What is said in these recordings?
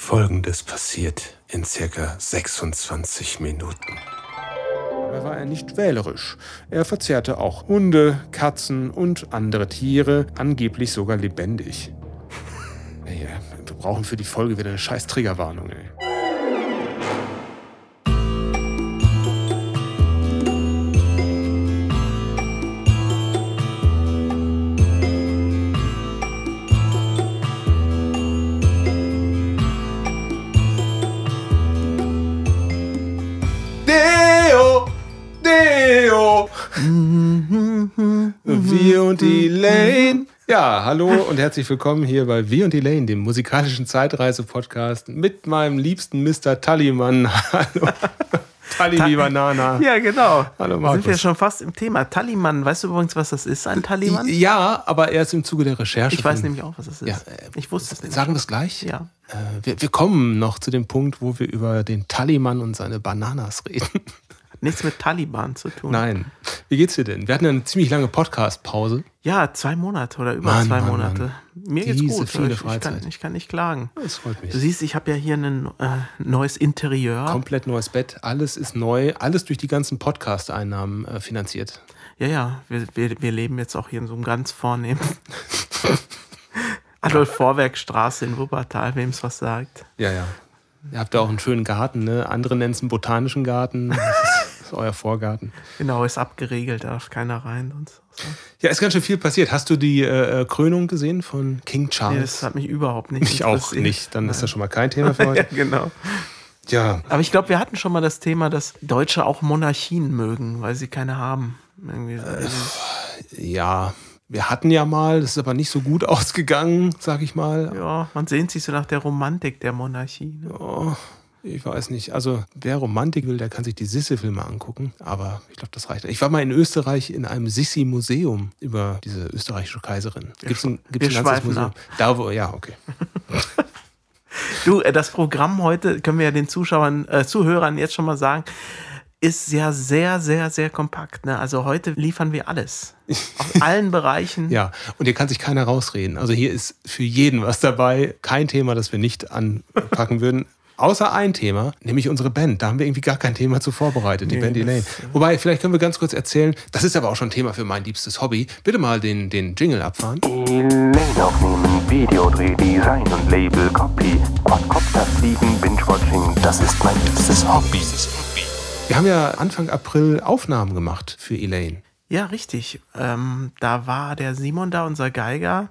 Folgendes passiert in circa 26 Minuten. Dabei war er nicht wählerisch. Er verzehrte auch Hunde, Katzen und andere Tiere, angeblich sogar lebendig. Ey, wir brauchen für die Folge wieder eine scheiß Triggerwarnung, ey. Ja, hallo und herzlich willkommen hier bei Wir und Elaine, dem musikalischen Zeitreise-Podcast mit meinem liebsten Mr. Tallymann. Hallo. Talli wie Banana. Ja, genau. Hallo, Da Markus. sind wir schon fast im Thema. Tallymann, weißt du übrigens, was das ist, ein Tallymann? Ja, aber erst im Zuge der Recherche. Ich weiß nämlich auch, was das ist. Ja, äh, ich wusste es nicht. Sagen wir es gleich? Ja. Äh, wir, wir kommen noch zu dem Punkt, wo wir über den Tallymann und seine Bananas reden. Nichts mit Taliban zu tun. Nein. Wie geht's dir denn? Wir hatten ja eine ziemlich lange Podcast-Pause. Ja, zwei Monate oder über Mann, zwei Mann, Monate. Mann. Mir geht's Diese gut. viele ich, ich, kann, ich kann nicht klagen. Das freut mich. Du siehst, ich habe ja hier ein äh, neues Interieur. Komplett neues Bett, alles ist neu, alles durch die ganzen Podcast-Einnahmen äh, finanziert. Ja, ja, wir, wir, wir leben jetzt auch hier in so einem ganz vornehmen Adolf-Vorwerk-Straße in Wuppertal, wem es was sagt. Ja, ja. Ihr habt ja auch einen schönen Garten, ne? Andere nennen es einen botanischen Garten. Ist, euer Vorgarten. Genau, ist abgeriegelt, da darf keiner rein und so. Ja, ist ganz schön viel passiert. Hast du die äh, Krönung gesehen von King Nee, Charles? das hat mich überhaupt nicht ich auch nicht. Dann ist das schon mal kein Thema für Ja, heute. genau. Ja, Aber ich glaube, wir hatten schon mal das Thema, dass Deutsche auch Monarchien mögen, weil sie keine haben. Äh, ja. Wir hatten ja mal, das ist aber nicht so gut ausgegangen, sag ich mal. ja, man sehnt sich so nach der Romantik der Monarchie. Ne? Oh, ich weiß nicht. Also, wer Romantik will, der kann sich die Sisse-Filme angucken. Aber ich glaube, das reicht. Ich war mal in Österreich in einem Sissi-Museum über diese österreichische Kaiserin. Gibt's ein, gibt's wir ein ganzes Museum? ab. Da, wo, ja, okay. Du, äh, das Programm heute, können wir ja den Zuschauern, äh, Zuhörern jetzt schon mal sagen, ist ja sehr, sehr, sehr kompakt. Ne? Also heute liefern wir alles. Aus allen Bereichen. Ja, und hier kann sich keiner rausreden. Also, hier ist für jeden was dabei. Kein Thema, das wir nicht anpacken würden. Außer ein Thema, nämlich unsere Band. Da haben wir irgendwie gar kein Thema zu vorbereitet, die Nee, Band das- Elaine. Wobei, vielleicht können wir ganz kurz erzählen, das ist aber auch schon Thema für mein liebstes Hobby. Bitte mal den, den Jingle abfahren. Elaine aufnehmen, Videodreh, Design und Label, Copy, Quadcopter fliegen, Binge-Watching, das ist mein liebstes Hobby. Wir haben ja Anfang April Aufnahmen gemacht für Elaine. Ja, richtig. Ähm, da war der Simon da, unser Geiger,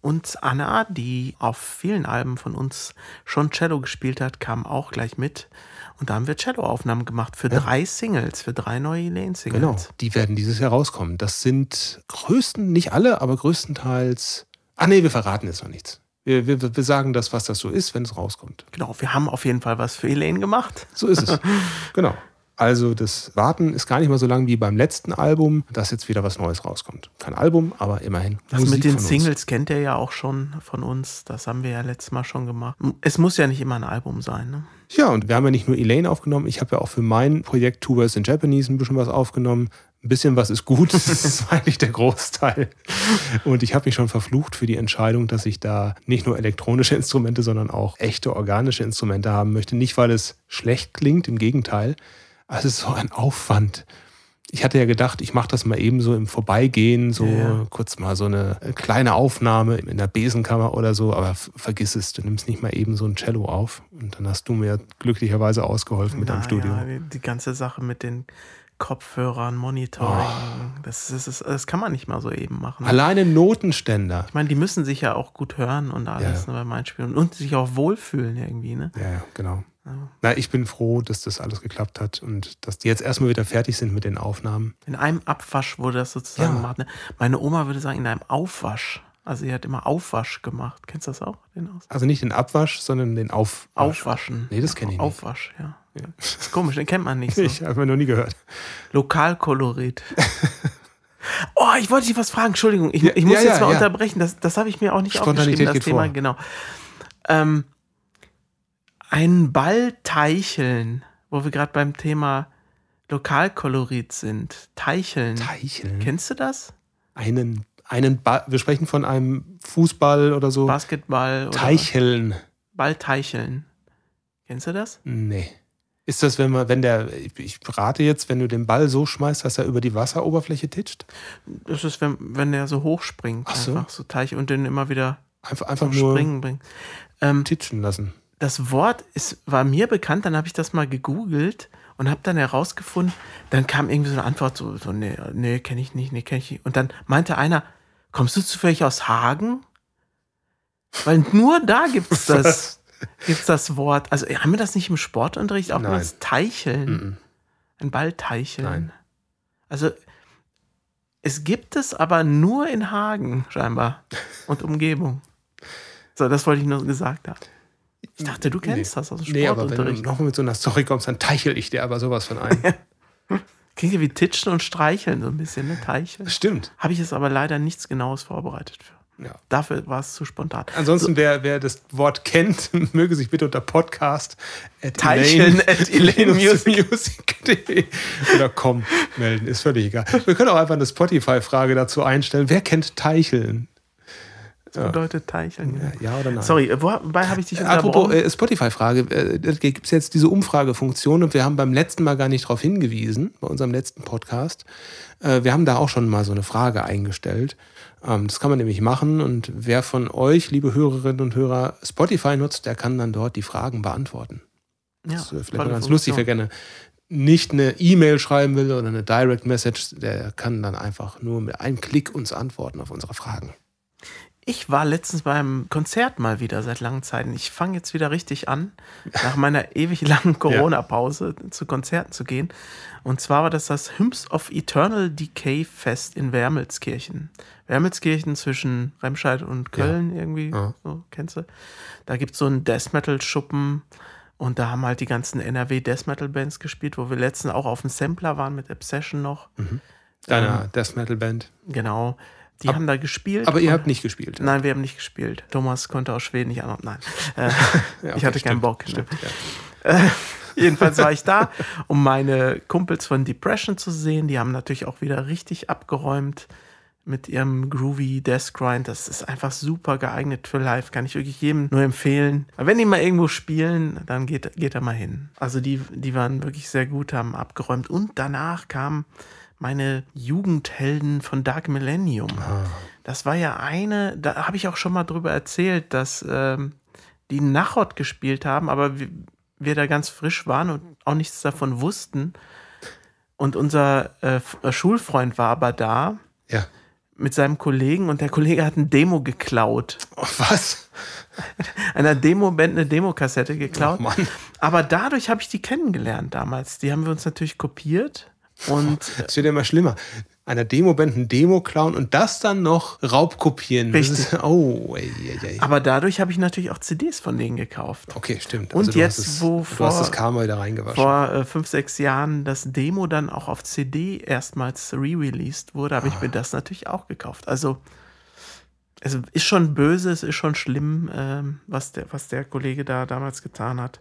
und Anna, die auf vielen Alben von uns schon Cello gespielt hat, kam auch gleich mit. Und da haben wir Cello-Aufnahmen gemacht für drei Singles, für drei neue Elaine-Singles. Genau. Die werden dieses Jahr rauskommen. Das sind größten, nicht alle, aber größtenteils. Ach nee, wir verraten jetzt noch nichts. Wir, wir, wir sagen das, was das so ist, wenn es rauskommt. Genau, wir haben auf jeden Fall was für Elaine gemacht. So ist es. genau. Also das Warten ist gar nicht mal so lang wie beim letzten Album, dass jetzt wieder was Neues rauskommt. Kein Album, aber immerhin. Das Musik mit den. Singles kennt ihr ja auch schon von uns. Das haben wir ja letztes Mal schon gemacht. Es muss ja nicht immer ein Album sein. Ne? Ja, und wir haben ja nicht nur Elaine aufgenommen, ich habe ja auch für mein Projekt Two Words in Japanese ein bisschen was aufgenommen. Ein bisschen was ist gut, das ist eigentlich der Großteil. Und ich habe mich schon verflucht für die Entscheidung, dass ich da nicht nur elektronische Instrumente, sondern auch echte organische Instrumente haben möchte. Nicht, weil es schlecht klingt, im Gegenteil. Ist so ein Aufwand. Ich hatte ja gedacht, ich mache das mal eben so im Vorbeigehen, so Ja. kurz mal so eine kleine Aufnahme in der Besenkammer oder so, aber vergiss es, du nimmst nicht mal eben so ein Cello auf. Und dann hast du mir glücklicherweise ausgeholfen mit deinem Na Studio. Ja, die, ganze Sache mit den Kopfhörern, Monitoring, Oh. das, das, ist, das kann man nicht mal so eben machen. Alleine Notenständer. Ich meine, die müssen sich ja auch gut hören und alles Ja. ne, beim Einspielen und sich auch wohlfühlen irgendwie. Ne? Ja, ja. Na, ich bin froh, dass das alles geklappt hat und dass die jetzt erstmal wieder fertig sind mit den Aufnahmen. In einem Abwasch wurde das sozusagen Ja. gemacht. Ne? Meine Oma würde sagen, in einem Aufwasch. Also sie hat immer Aufwasch gemacht. Kennst du das auch? Also nicht den Abwasch, sondern den Auf Aufwaschen. Nee, das kenn ich nicht. Aufwasch, ja. Das ist komisch, den kennt man nicht so. Ich habe noch nie gehört. Lokalkolorit. Oh, ich wollte dich was fragen. Entschuldigung, ich, Ja, ich muss ja, jetzt ja, mal ja. unterbrechen. Das, das habe ich mir auch nicht Spontanität aufgeschrieben, das geht Thema. vor. Genau. Ähm, ein Ball teicheln, wo wir gerade beim Thema Lokalkolorit sind. Teicheln. Teicheln. Kennst du das? einen, einen Ball, wir sprechen von einem Fußball oder so. Basketball oder Teicheln. Ball teicheln. Kennst du das? Nee. Ist das, wenn man, wenn der, ich rate jetzt, wenn du den Ball so schmeißt, dass er über die Wasseroberfläche titscht? Das ist, wenn, wenn der so hoch springt. Ach so. Einfach so Teich und den immer wieder Einfach, einfach nur Springen bringt. Ähm, titschen lassen. Das Wort ist, war mir bekannt, dann habe ich das mal gegoogelt und habe dann herausgefunden, dann kam irgendwie so eine Antwort, so, so nee, nee kenne ich nicht, nee, kenne ich nicht. Und dann meinte einer, kommst du zufällig aus Hagen? Weil nur da gibt es das, gibt's das Wort. Also haben wir das nicht im Sportunterricht auch Nein. als Teicheln? Mhm. Ein Ball teicheln? Nein. Also es gibt es aber nur in Hagen scheinbar und Umgebung. So, das wollte ich nur gesagt haben. Ich dachte, du kennst das aus dem Nee, aber wenn du Sportunterricht. nochmal mit so einer Story kommst, dann teichel ich dir aber sowas von ein. Klingt ja wie Titschen und Streicheln so ein bisschen, ne? Teicheln. Stimmt. Habe ich jetzt aber leider nichts Genaues vorbereitet für. Ja. Dafür war es zu spontan. Ansonsten, wer, wer das Wort kennt, möge sich bitte unter Podcast at Teicheln at Elaine music.de oder com melden. Ist völlig egal. Wir können auch einfach eine Spotify-Frage dazu einstellen. Wer kennt Teicheln? Das bedeutet Teicheln. genau. Ja oder nein? Sorry, äh, wobei habe ich dich Apropos unterbrochen? äh, Spotify-Frage, äh, da gibt es jetzt diese Umfragefunktion und wir haben beim letzten Mal gar nicht darauf hingewiesen, bei unserem letzten Podcast. Äh, wir haben da auch schon mal so eine Frage eingestellt. Ähm, das kann man nämlich machen und wer von euch, liebe Hörerinnen und Hörer, Spotify nutzt, der kann dann dort die Fragen beantworten. ja, Das ist äh, vielleicht mal ganz lustig, wer gerne nicht eine E-Mail schreiben will oder eine Direct Message, der kann dann einfach nur mit einem Klick uns antworten auf unsere Fragen. Ich war letztens beim Konzert mal wieder seit langen Zeiten. Ich fange jetzt wieder richtig an, nach meiner ewig langen Corona-Pause zu Konzerten zu gehen. Und zwar war das das Hymns of Eternal Decay Fest in Wermelskirchen. Wermelskirchen zwischen Remscheid und Köln irgendwie, Ja. so kennst du. Da gibt es so einen Death Metal-Schuppen und da haben halt die ganzen NRW Death Metal-Bands gespielt, wo wir letztens auch auf dem Sampler waren mit Obsession noch. Deiner Death Metal Band. Genau. Die haben da gespielt. Aber ihr habt nicht gespielt. Nein, wir haben nicht gespielt. Thomas konnte aus Schweden nicht an. Nein. Äh, Ja, ich okay, hatte keinen stimmt, Bock. Ne? Stimmt, ja. Jedenfalls war ich da, um meine Kumpels von Depression zu sehen. Die haben natürlich auch wieder richtig abgeräumt mit ihrem groovy Death Grind. Das ist einfach super geeignet für live. Kann ich wirklich jedem nur empfehlen. Aber wenn die mal irgendwo spielen, dann geht, geht er mal hin. Also die, die waren wirklich sehr gut, haben abgeräumt. Und danach kamen meine Jugendhelden von Dark Millennium. Das war ja eine, da habe ich auch schon mal drüber erzählt, dass ähm, die Nachot gespielt haben, aber wir, wir da ganz frisch waren und auch nichts davon wussten. Und unser äh, äh, Schulfreund war aber da ja. mit seinem Kollegen und der Kollege hat ein Demo geklaut. Oh, was? Einer Demo-Band eine Demokassette geklaut. Oh aber dadurch habe ich die kennengelernt damals. Die haben wir uns natürlich kopiert. Und Es wird ja immer schlimmer. Einer Demoband ein Demo klauen und das dann noch raubkopieren. Richtig. Ist, oh, ey, ey, ey. aber dadurch habe ich natürlich auch CDs von denen gekauft. Okay, stimmt. Und du jetzt, es, wo du vor- hast das Karma wieder reingewaschen. vor äh, fünf, sechs Jahren das Demo dann auch auf CD erstmals re-released wurde, habe ich mir das natürlich auch gekauft. Also es ist schon böse, es ist schon schlimm, ähm, was, der, was der Kollege da damals getan hat.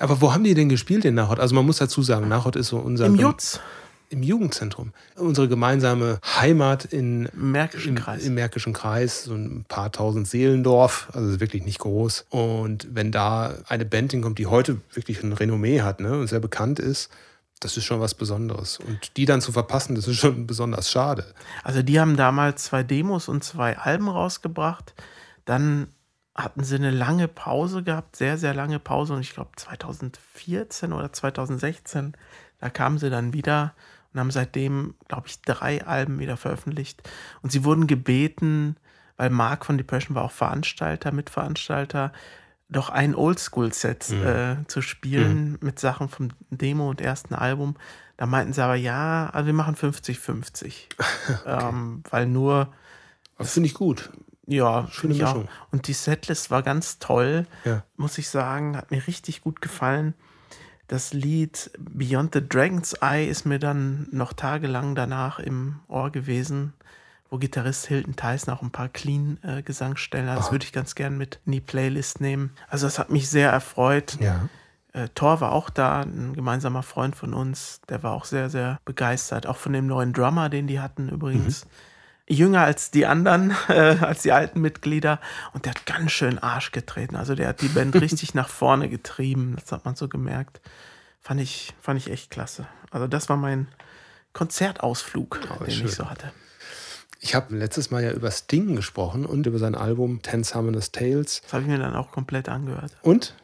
Aber wo haben die denn gespielt in Nachod? Also man muss dazu sagen, Nachod ist so unser Im Jutz, im Jugendzentrum. Unsere gemeinsame Heimat in, im Märkischen im, Kreis. im Märkischen Kreis, so ein paar tausend Seelendorf, also ist wirklich nicht groß. Und wenn da eine Band hinkommt, die heute wirklich ein Renommee hat ne, und sehr bekannt ist, das ist schon was Besonderes. Und die dann zu verpassen, das ist schon besonders schade. Also die haben damals zwei Demos und zwei Alben rausgebracht. Dann hatten sie eine lange Pause gehabt, sehr, sehr lange Pause. Und ich glaube 2014 oder 2016, da kamen sie dann wieder und haben seitdem, glaube ich, drei Alben wieder veröffentlicht. Und sie wurden gebeten, weil Mark von Depression war auch Veranstalter, Mitveranstalter, doch ein Oldschool-Set äh, zu spielen mit Sachen vom Demo und ersten Album. Da meinten sie aber, ja, also wir machen 50-50. ähm, weil nur, Aber finde ich gut. Ja, Schöne ich auch. Mischung. Und die Setlist war ganz toll, Ja. muss ich sagen, hat mir richtig gut gefallen. Das Lied Beyond the Dragon's Eye ist mir dann noch tagelang danach im Ohr gewesen, wo Gitarrist Hilton Tyson auch ein paar Clean-Gesangsstellen hat. Das würde ich ganz gern mit in die Playlist nehmen. Also das hat mich sehr erfreut. Ja. Äh, Thor war auch da, ein gemeinsamer Freund von uns. Der war auch sehr, sehr begeistert. Auch von dem neuen Drummer, den die hatten übrigens. Jünger als die anderen, äh, als die alten Mitglieder. Und der hat ganz schön Arsch getreten. Also der hat die Band richtig nach vorne getrieben. Das hat man so gemerkt. Fand ich, fand ich echt klasse. Also das war mein Konzertausflug, Oh, den schön. ich so hatte. Ich habe letztes Mal ja über Sting gesprochen und über sein Album Ten Summoners Tales. Das habe ich mir dann auch komplett angehört. Und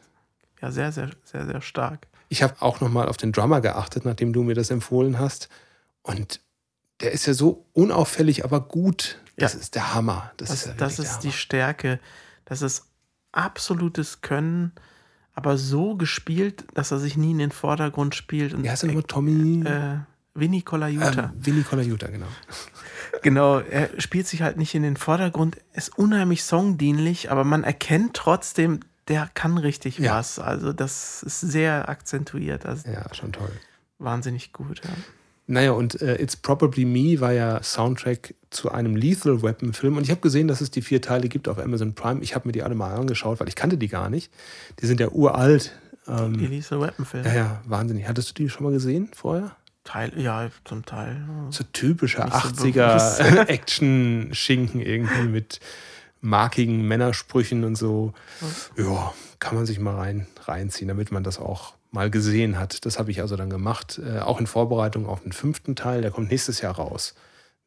Ja, sehr, sehr, sehr, sehr stark. ich habe auch nochmal auf den Drummer geachtet, nachdem du mir das empfohlen hast. Und der ist ja so unauffällig, aber gut. Das Ja. ist der Hammer. Das, Das, ist, ja das ist die Stärke. Das ist absolutes Können, aber so gespielt, dass er sich nie in den Vordergrund spielt. Und. Wie heißt er nochmal? Tommy? äh, Vinny Colaiuta. ähm, Vinny Colaiuta, genau. Genau, er spielt sich halt nicht in den Vordergrund, ist unheimlich songdienlich, aber man erkennt trotzdem, der kann richtig Ja. was. Also das ist sehr akzentuiert, also Ja, schon toll. wahnsinnig gut. Ja. Naja, und äh, It's Probably Me war ja Soundtrack zu einem Lethal Weapon Film. Und ich habe gesehen, dass es die vier Teile gibt auf Amazon Prime. Ich habe mir die alle mal angeschaut, weil ich kannte die gar nicht. Die sind ja uralt. Ähm, Elise Weapon-Film. ja, ja, wahnsinnig. Hattest du die schon mal gesehen vorher? Teil, ja, zum Teil. So typischer Nicht so 80er Action-Schinken irgendwie mit markigen Männersprüchen und so. Ja, kann man sich mal rein, reinziehen, damit man das auch mal gesehen hat. Das habe ich also dann gemacht, äh, auch in Vorbereitung auf den fünften Teil. Der kommt nächstes Jahr raus.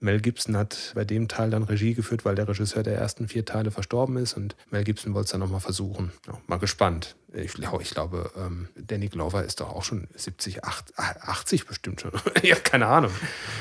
Mel Gibson hat bei dem Teil dann Regie geführt, weil der Regisseur der ersten vier Teile verstorben ist und Mel Gibson wollte es dann nochmal versuchen. Ja, mal gespannt. Ich, glaub- ich glaube, ähm, Danny Glover ist doch auch schon 70, 8, 80 bestimmt schon. ich habe keine Ahnung.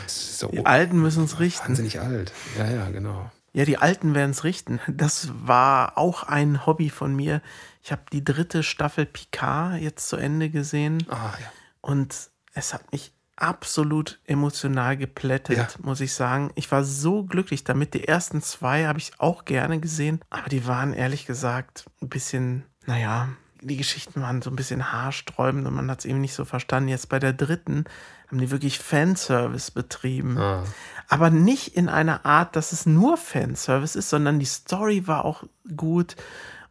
So Die Alten müssen es richten. wahnsinnig alt. Ja, ja, genau. Ja, die Alten werden es richten. Das war auch ein Hobby von mir. Ich habe die dritte Staffel Picard jetzt zu Ende gesehen Ah, ja. und es hat mich absolut emotional geplättet, Ja. muss ich sagen. Ich war so glücklich damit. Die ersten zwei habe ich auch gerne gesehen, aber die waren ehrlich gesagt ein bisschen, naja, die Geschichten waren so ein bisschen haarsträubend und man hat es eben nicht so verstanden. Jetzt bei der dritten haben die wirklich Fanservice betrieben. Ah. Aber nicht in einer Art, dass es nur Fanservice ist, sondern die Story war auch gut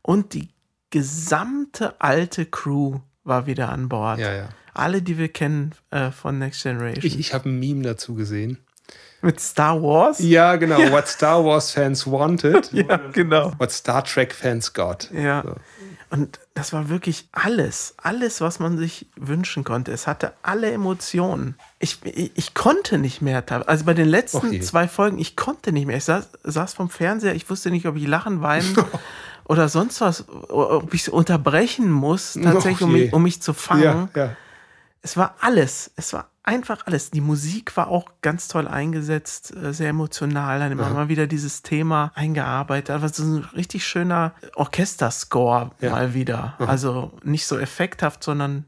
und die gesamte alte Crew war wieder an Bord. Ja, ja. Alle, die wir kennen äh, von Next Generation. Ich, ich habe ein Meme dazu gesehen. Mit Star Wars? Ja, genau. What Star Wars Fans wanted. Ja, genau. What Star Trek Fans got. Ja. So. Und das war wirklich alles, alles, was man sich wünschen konnte. Es hatte alle Emotionen. Ich, ich, ich konnte nicht mehr. Also bei den letzten je. zwei Folgen, ich konnte nicht mehr. Ich saß, saß vom Fernseher, ich wusste nicht, ob ich lachen, weinen oder sonst was, ob ich es unterbrechen muss, tatsächlich, um je. mich, um mich zu fangen. Ja, ja. Es war alles. Es war einfach alles. Die Musik war auch ganz toll eingesetzt, äh, sehr emotional. Dann immer mal wieder dieses Thema eingearbeitet. Aber so ein richtig schöner Orchesterscore Ja. mal wieder. Also nicht so effekthaft, sondern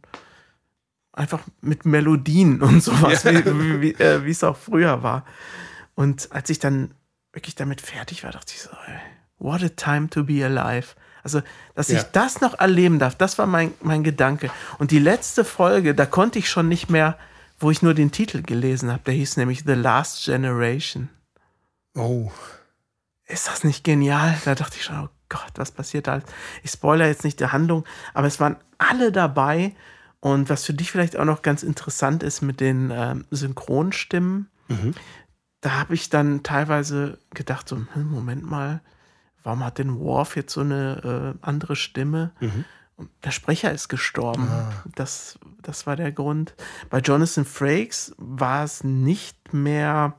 einfach mit Melodien und sowas, Ja. wie, äh, wie es auch früher war. Und als ich dann wirklich damit fertig war, dachte ich so, ey, what a time to be alive. Also, dass Ja. ich das noch erleben darf, das war mein, mein Gedanke. Und die letzte Folge, da konnte ich schon nicht mehr, wo ich nur den Titel gelesen habe, der hieß nämlich The Last Generation. Oh. Ist das nicht genial? Da dachte ich schon, oh Gott, was passiert da? Ich spoilere jetzt nicht die Handlung, aber es waren alle dabei. Und was für dich vielleicht auch noch ganz interessant ist mit den ähm, Synchronstimmen, Mhm. da habe ich dann teilweise gedacht, so, hm, Moment mal, warum hat denn Worf jetzt so eine äh, andere Stimme? Mhm. Der Sprecher ist gestorben. Ah. Das, das war der Grund. Bei Jonathan Frakes war es nicht mehr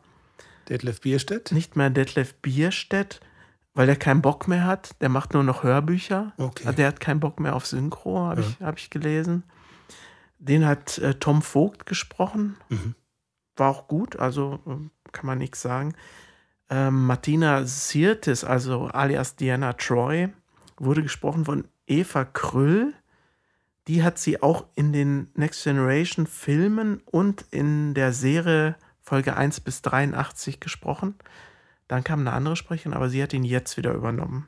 Detlef Bierstedt? nicht mehr Detlef Bierstedt, weil der keinen Bock mehr hat. Der macht nur noch Hörbücher. Okay. Der hat keinen Bock mehr auf Synchro, habe ich, hab ich gelesen. Den hat äh, Tom Vogt gesprochen. Mhm. War auch gut, also ähm, kann man nichts sagen. Ähm, Martina Sirtis, also alias Diana Troy, wurde gesprochen von Eva Krüll. Die hat sie auch in den Next Generation Filmen und in der Serie Folge 1 bis 83 gesprochen. Dann kam eine andere Sprecherin, aber sie hat ihn jetzt wieder übernommen.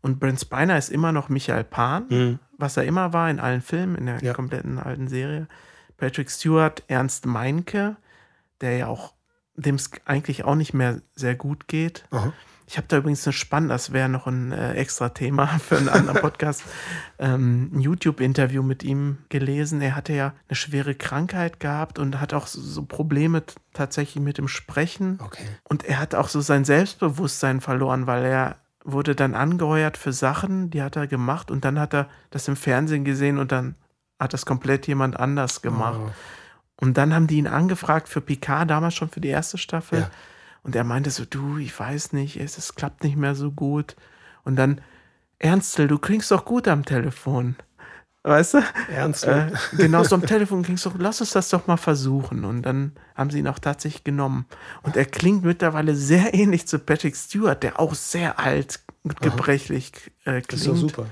Und Brent Spiner ist immer noch Michael Pan, Mhm. was er immer war in allen Filmen, in der Ja. kompletten alten Serie. Patrick Stewart, Ernst Meinke, der ja auch, dem es eigentlich auch nicht mehr sehr gut geht. Aha. Ich habe da übrigens eine spannende, das wäre noch ein äh, extra Thema für einen anderen Podcast, ähm, ein YouTube-Interview mit ihm gelesen. Er hatte ja eine schwere Krankheit gehabt und hat auch so, so Probleme tatsächlich mit dem Sprechen. Okay. Und er hat auch so sein Selbstbewusstsein verloren, weil er wurde dann angeheuert für Sachen, die hat er gemacht und dann hat er das im Fernsehen gesehen und dann hat das komplett jemand anders gemacht. Oh. Und dann haben die ihn angefragt für Picard, damals schon für die erste Staffel. Ja. Und er meinte so, du, ich weiß nicht, es, es klappt nicht mehr so gut. Und dann, Ernstl, du klingst doch gut am Telefon. Weißt du? Ernst? Äh, genau, so am Telefon klingst doch, lass uns das doch mal versuchen. Und dann haben sie ihn auch tatsächlich genommen. Und er klingt mittlerweile sehr ähnlich zu Patrick Stewart, der auch sehr alt und gebrechlich äh, klingt. das ist doch super.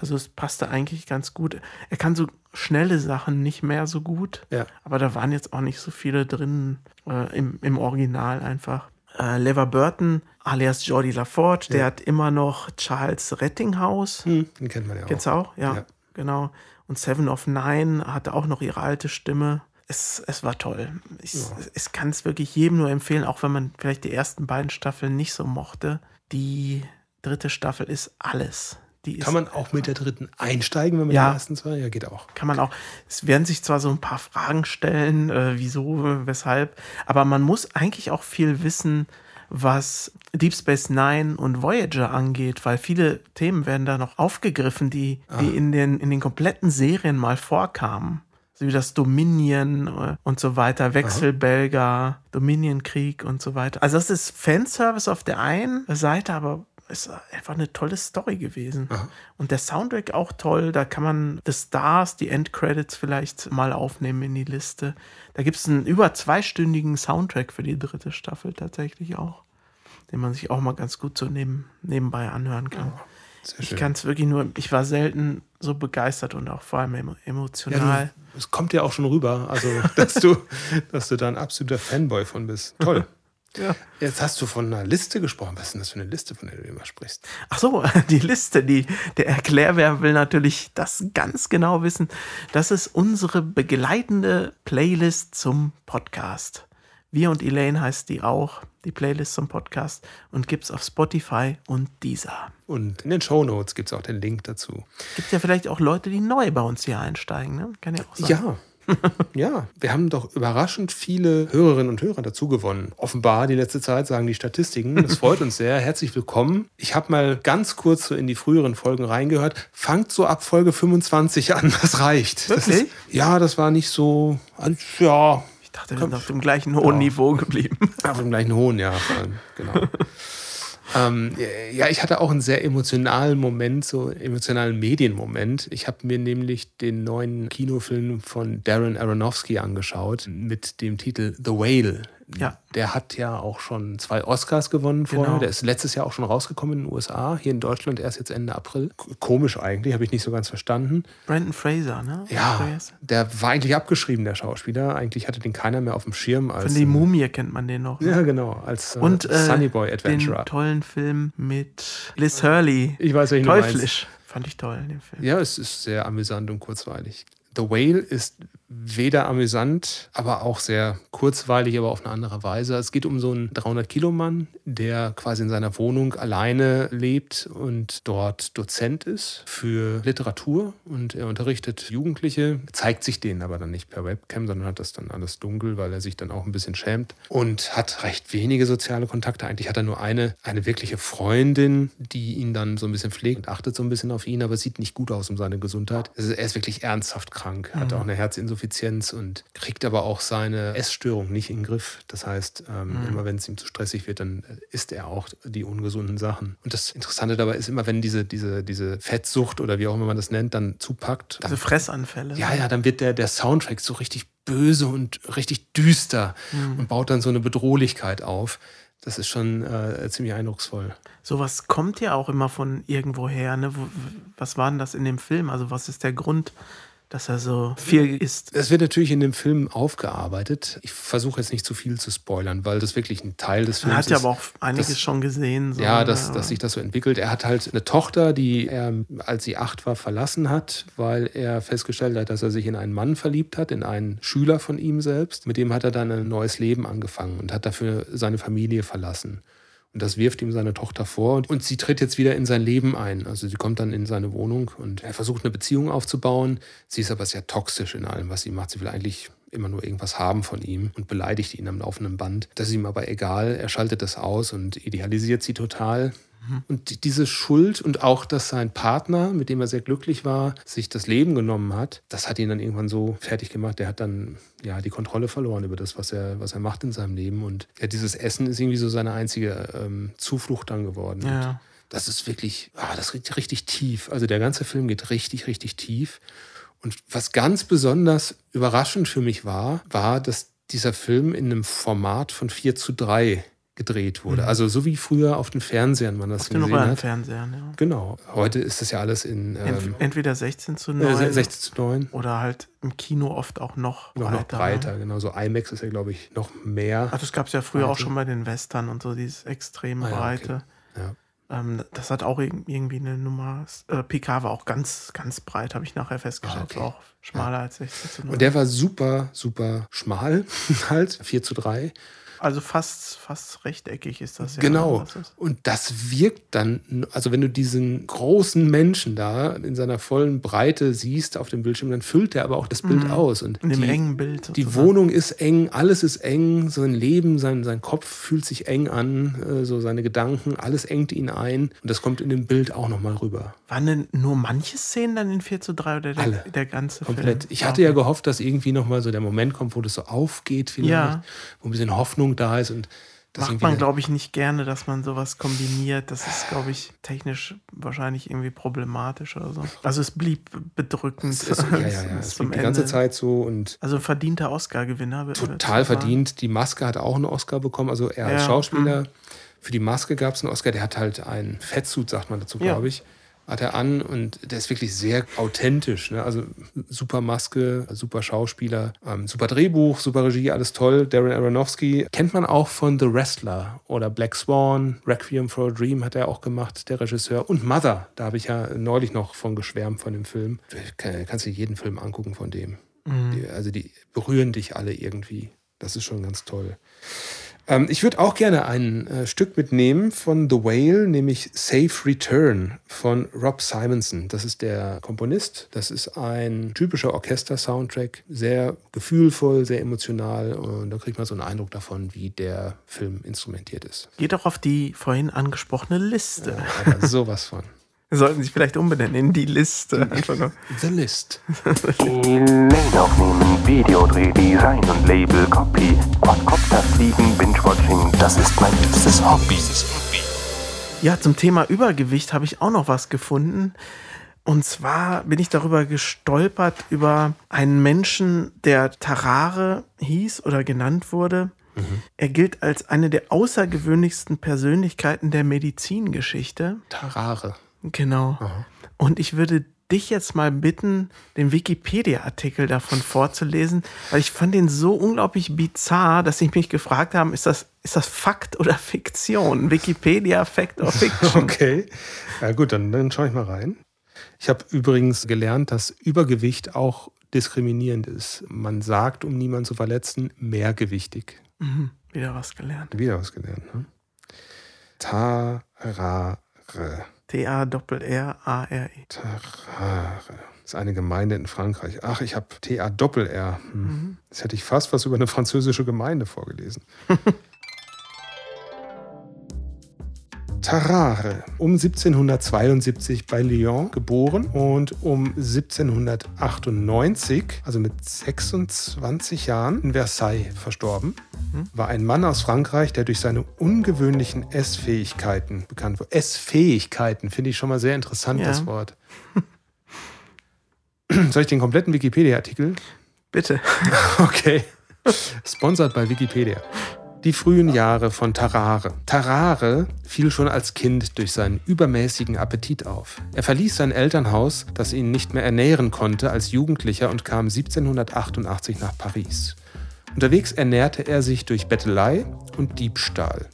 Also es passte eigentlich ganz gut. Er kann so schnelle Sachen nicht mehr so gut. Ja. Aber da waren jetzt auch nicht so viele drin äh, im, im Original einfach. Äh, Lever Burton, alias Jordi LaForge, der hat immer noch Charles Rettinghaus. Hm, den kennt man ja auch. Kennst du auch? Ja, Ja. genau. Und Seven of Nine hatte auch noch ihre alte Stimme. Es, es war toll. Ich, ich kann es wirklich jedem nur empfehlen, auch wenn man vielleicht die ersten beiden Staffeln nicht so mochte. Die dritte Staffel ist alles. Die Kann man auch mit der dritten einsteigen, wenn man Ja. die ersten zwei? Ja, geht auch. kann man auch, es werden sich zwar so ein paar Fragen stellen, äh, wieso, weshalb, aber man muss eigentlich auch viel wissen, was Deep Space Nine und Voyager angeht, weil viele Themen werden da noch aufgegriffen, die, die in, den, in den kompletten Serien mal vorkamen. So wie das Dominion äh, und so weiter, Wechselbelger, Dominion-Krieg und so weiter. Also das ist Fanservice auf der einen Seite, aber ist einfach eine tolle Story gewesen. Und der Soundtrack auch toll. Da kann man The Stars, die Endcredits vielleicht mal aufnehmen in die Liste. Da gibt es einen über zweistündigen Soundtrack für die dritte Staffel tatsächlich auch, den man sich auch mal ganz gut so neben, nebenbei anhören kann. Sehr ich kann es wirklich nur, ich war selten so begeistert und auch vor allem emo Ja, emotional. du, es kommt ja auch schon rüber, also dass du, dass du da ein absoluter Fanboy von bist. Toll. Ja. Jetzt hast du von einer Liste gesprochen. Was ist denn das für eine Liste, von der du immer sprichst? Ach so, die Liste, die, der Erklärbär will natürlich das ganz genau wissen. Das ist unsere begleitende Playlist zum Podcast. Wir und Elaine heißt die auch, die Playlist zum Podcast und gibt's auf Spotify und Deezer. Und in den Shownotes gibt es auch den Link dazu. Gibt ja vielleicht auch Leute, die neu bei uns hier einsteigen, ne? Kann ja auch sein. Ja. ja, wir haben doch überraschend viele Hörerinnen und Hörer dazu gewonnen. Offenbar die letzte Zeit sagen die Statistiken. Das freut uns sehr. Herzlich willkommen. Ich habe mal ganz kurz so in die früheren Folgen reingehört. Fangt so ab Folge 25 an, das reicht. Das Wirklich? ist, ja, das war nicht so. Ja, Ich dachte, wir sind auf dem gleichen hohen Niveau geblieben. auf dem gleichen Hohn, ja. Genau. ähm, ja, ich hatte auch einen sehr emotionalen Moment, so emotionalen Medienmoment. Ich habe mir nämlich den neuen Kinofilm von Darren Aronofsky angeschaut mit dem Titel The Whale. Ja. Der hat ja auch schon zwei Oscars gewonnen vorher. Genau. Der ist letztes Jahr auch schon rausgekommen in den USA. Hier in Deutschland erst jetzt Ende April. Komisch eigentlich, habe ich nicht so ganz verstanden. Brandon Fraser, ne? Ja, ist- der war eigentlich abgeschrieben, der Schauspieler. Eigentlich hatte den keiner mehr auf dem Schirm als. Von die Mumie kennt man den noch. ne? ja, genau, als äh, Und äh, Sunny Boy den Adventurer. tollen Film mit Liz Hurley. Ich weiß, welchen du meinst. Teuflisch. Fand ich toll, den Film. Ja, es ist sehr amüsant und kurzweilig. The Whale ist weder amüsant, aber auch sehr kurzweilig, aber auf eine andere Weise. Es geht um so einen 300-Kilo-Mann, der quasi in seiner Wohnung alleine lebt und dort Dozent ist für Literatur und er unterrichtet Jugendliche, zeigt sich denen aber dann nicht per Webcam, sondern hat das dann alles dunkel, weil er sich dann auch ein bisschen schämt und hat recht wenige soziale Kontakte. Eigentlich hat er nur eine, eine wirkliche Freundin, die ihn dann so ein bisschen pflegt und achtet so ein bisschen auf ihn, aber sieht nicht gut aus um seine Gesundheit. Also er ist wirklich ernsthaft krank, hat auch eine Herzinsuffizienz und kriegt aber auch seine Essstörung nicht in den Griff. Das heißt, ähm, immer wenn es ihm zu stressig wird, dann äh, isst er auch die ungesunden Sachen. Und das Interessante dabei ist immer, wenn diese, diese, diese Fettsucht oder wie auch immer man das nennt, dann zupackt, dann Also Fressanfälle. ja, ja, dann wird der, der Soundtrack so richtig böse und richtig düster und baut dann so eine Bedrohlichkeit auf. Das ist schon äh, ziemlich eindrucksvoll. Sowas kommt ja auch immer von irgendwoher. Ne? Was war denn das in dem Film? Also, was ist der Grund, dass er so viel isst? Es wird natürlich in dem Film aufgearbeitet. Ich versuche jetzt nicht zu viel zu spoilern, weil das wirklich ein Teil des Films Man hat ja ist. aber auch einiges das- schon gesehen. So, Ja, ne? dass, dass sich das so entwickelt. Er hat halt eine Tochter, die er, als sie acht war, verlassen hat, weil er festgestellt hat, dass er sich in einen Mann verliebt hat, in einen Schüler von ihm selbst. Mit dem hat er dann ein neues Leben angefangen und hat dafür seine Familie verlassen. Und das wirft ihm seine Tochter vor. Und sie tritt jetzt wieder in sein Leben ein. Also sie kommt dann in seine Wohnung und er versucht eine Beziehung aufzubauen. Sie ist aber sehr toxisch in allem, was sie macht. Sie will eigentlich immer nur irgendwas haben von ihm und beleidigt ihn am laufenden Band. Das ist ihm aber egal. Er schaltet das aus und idealisiert sie total. Und diese Schuld und auch, dass sein Partner, mit dem er sehr glücklich war, sich das Leben genommen hat, das hat ihn dann irgendwann so fertig gemacht. Der hat dann ja die Kontrolle verloren über das, was er, was er macht in seinem Leben. Und ja, dieses Essen ist irgendwie so seine einzige ähm, Zuflucht dann geworden. Ja. Das ist wirklich, ah, das geht richtig tief. Also der ganze Film geht richtig, richtig tief. Und was ganz besonders überraschend für mich war, war, dass dieser Film in einem Format von 4 zu 3 gedreht wurde. Also so wie früher auf den Fernsehern man das Mhm. Den gesehen hat. Röhrenfernsehern, ja. Genau. Heute ist das ja alles in ähm, entweder 16 zu äh, 9 16 zu 9. oder halt im Kino oft auch noch Noch, noch breiter. breiter, Ne? genau. So IMAX ist ja, glaube ich, noch mehr. Also das gab es ja früher auch Breite. schon bei den Western und so, dieses extrem Ah ja, okay. breite. Ja. Ähm, das hat auch irg- irgendwie eine Nummer. Äh, PK war auch ganz, ganz breit, habe ich nachher festgestellt. Ah, okay. War auch schmaler als 16 zu 9. Und der war super, super schmal, halt, 4 zu 3. also fast, fast rechteckig ist das ja. Genau. Und das wirkt dann, also wenn du diesen großen Menschen da in seiner vollen Breite siehst auf dem Bildschirm, dann füllt er aber auch das Bild aus. Und In dem die, engen Bild. Die sozusagen. Wohnung ist eng, alles ist eng, sein Leben, sein, sein Kopf fühlt sich eng an, äh, so seine Gedanken, alles engt ihn ein. Und das kommt in dem Bild auch nochmal rüber. Waren denn nur manche Szenen dann in 4 zu 3 oder der, Alle. der ganze Komplett. Film? Ich hatte ja gehofft, dass irgendwie nochmal so der Moment kommt, wo das so aufgeht, vielleicht, Ja. wo ein bisschen Hoffnung da ist und das Macht man, glaube ich, nicht gerne, dass man sowas kombiniert. Das ist, glaube ich, technisch wahrscheinlich irgendwie problematisch oder so. Also es blieb bedrückend. es ist, ja, ja, ja. Es blieb die ganze Ende. Zeit so und Also verdienter Oscar-Gewinner. total verdient. Die Maske hat auch einen Oscar bekommen. Also er als Ja, Schauspieler. Für die Maske gab es einen Oscar. Der hat halt einen Fettsuit, sagt man dazu, glaube ich. Hat er an und der ist wirklich sehr authentisch. Ne? Also super Maske, super Schauspieler, ähm, super Drehbuch, super Regie, alles toll. Darren Aronofsky kennt man auch von The Wrestler oder Black Swan, Requiem for a Dream hat er auch gemacht, der Regisseur. Und Mother, da habe ich ja neulich noch von geschwärmt von dem Film. Du kann- kannst dir jeden Film angucken von dem. Die, also die berühren dich alle irgendwie. Das ist schon ganz toll. Ähm, ich würde auch gerne ein äh, Stück mitnehmen von The Whale, nämlich Safe Return von Rob Simonson. Das ist der Komponist. Das ist ein typischer Orchester-Soundtrack. Sehr gefühlvoll, sehr emotional. Und da kriegt man so einen Eindruck davon, wie der Film instrumentiert ist. Geht doch auf die vorhin angesprochene Liste. Aber sowas von. Wir sollten sich vielleicht umbenennen in die Liste. The List. Lane aufnehmen, Videodreh, Design und Label, Copy, Quadcopter fliegen, Binge-Watching, das ist mein liebstes Hobby. Ja, zum Thema Übergewicht habe ich auch noch was gefunden. Und zwar bin ich darüber gestolpert über einen Menschen, der Tarare hieß oder genannt wurde. Er gilt als eine der außergewöhnlichsten Persönlichkeiten der Medizingeschichte. Tarare. Genau. Und ich würde dich jetzt mal bitten, den Wikipedia-Artikel davon vorzulesen, weil ich fand den so unglaublich bizarr, dass ich mich gefragt habe, ist das, ist das Fakt oder Fiktion? Wikipedia, Fact or Fiction? Okay. Ja, gut, dann, dann schaue ich mal rein. Ich habe übrigens gelernt, dass Übergewicht auch diskriminierend ist. Man sagt, um niemanden zu verletzen, mehrgewichtig. Mhm, wieder was gelernt. Wieder was gelernt, ne? Tarare. T-A-R-R-A-R-E. Tarare. Das ist eine Gemeinde in Frankreich. Ach, ich habe T-A-Doppel-R. Hm. Jetzt hätte ich fast was über eine französische Gemeinde vorgelesen. Tarare, um 1772 bei Lyon geboren und um 1798, also mit 26 Jahren, in Versailles verstorben. War ein Mann aus Frankreich, der durch seine ungewöhnlichen Essfähigkeiten bekannt wurde. Essfähigkeiten finde ich schon mal sehr interessant, Ja. das Wort. Soll ich den kompletten Wikipedia-Artikel? Bitte. Okay. Sponsert bei Wikipedia. Die frühen Jahre von Tarare. Tarare fiel schon als Kind durch seinen übermäßigen Appetit auf. Er verließ sein Elternhaus, das ihn nicht mehr ernähren konnte, als Jugendlicher und kam 1788 nach Paris. Unterwegs ernährte er sich durch Bettelei und Diebstahl.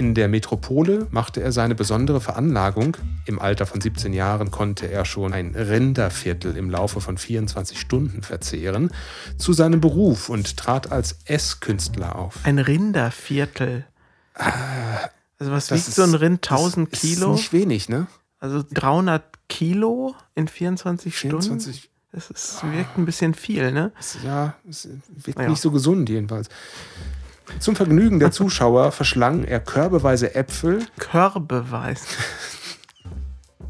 In der Metropole machte er seine besondere Veranlagung. Im Alter von 17 Jahren konnte er schon ein Rinderviertel im Laufe von 24 Stunden verzehren, zu seinem Beruf und trat als Esskünstler auf. Ein Rinderviertel. Also was wiegt so ein ist- Rind? 1000 das Kilo? Ist nicht wenig, ne? Also 300 Kilo in 24 Stunden? 24, Das ist, wirkt ein bisschen viel, ne? ist- ja, es wirkt Ja. nicht so gesund jedenfalls. Zum Vergnügen der Zuschauer verschlang er körbeweise Äpfel, Körbeweis.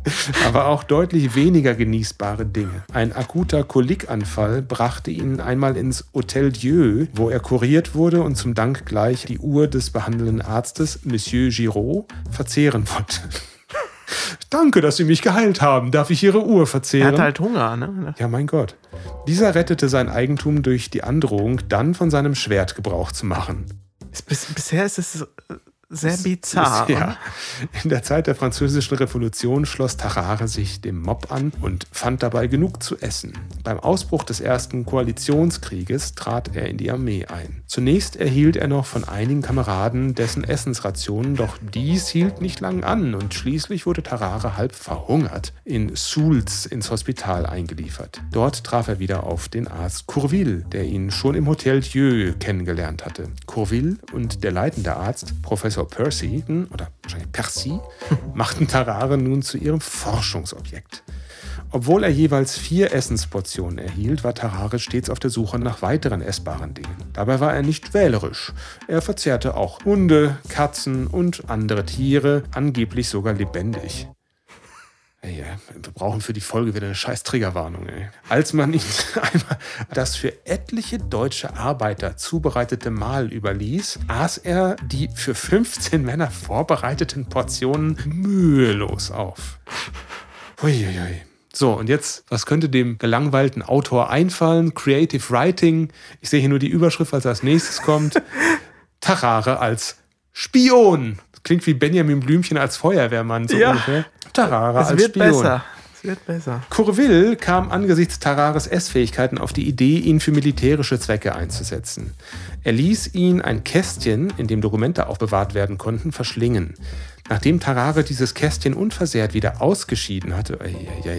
aber auch deutlich weniger genießbare Dinge. Ein akuter Kolikanfall brachte ihn einmal ins Hotel Dieu, wo er kuriert wurde und zum Dank gleich die Uhr des behandelnden Arztes, Monsieur Giraud, verzehren wollte. Danke, dass Sie mich geheilt haben. Darf ich Ihre Uhr Er verzehren? hat halt Hunger, ne? Ja, mein Gott. Dieser rettete sein Eigentum durch die Androhung, dann von seinem Schwert Gebrauch zu machen. Bis, bisher ist es sehr bizarr. Ja. In der Zeit der Französischen Revolution schloss Tarare sich dem Mob an und fand dabei genug zu essen. Beim Ausbruch des ersten Koalitionskrieges trat er in die Armee ein. Zunächst erhielt er noch von einigen Kameraden dessen Essensrationen, doch dies hielt nicht lang an und schließlich wurde Tarare halb verhungert in Soultz ins Hospital eingeliefert. Dort traf er wieder auf den Arzt Courville, der ihn schon im Hotel Dieu kennengelernt hatte. Courville und der leitende Arzt, Professor Percy, oder wahrscheinlich Percy, machten Tarare nun zu ihrem Forschungsobjekt. Obwohl er jeweils vier Essensportionen erhielt, war Tarare stets auf der Suche nach weiteren essbaren Dingen. Dabei war er nicht wählerisch. Er verzehrte auch Hunde, Katzen und andere Tiere, angeblich sogar lebendig. Ey, wir brauchen für die Folge wieder eine scheiß Triggerwarnung. Ey. Als man ihm einmal das für etliche deutsche Arbeiter zubereitete Mahl überließ, aß er die für 15 Männer vorbereiteten Portionen mühelos auf. Uiuiui. So, und jetzt, was könnte dem gelangweilten Autor einfallen? Creative Writing. Ich sehe hier nur die Überschrift, als als nächstes kommt. Tarare als Spion. Das klingt wie Benjamin Blümchen als Feuerwehrmann, so Ja. ungefähr. Tarare Es als wird Spion. besser. Es wird besser. Courville kam angesichts Tarares Essfähigkeiten auf die Idee, ihn für militärische Zwecke einzusetzen. Er ließ ihn ein Kästchen, in dem Dokumente aufbewahrt werden konnten, verschlingen. Nachdem Tarare dieses Kästchen unversehrt wieder ausgeschieden hatte,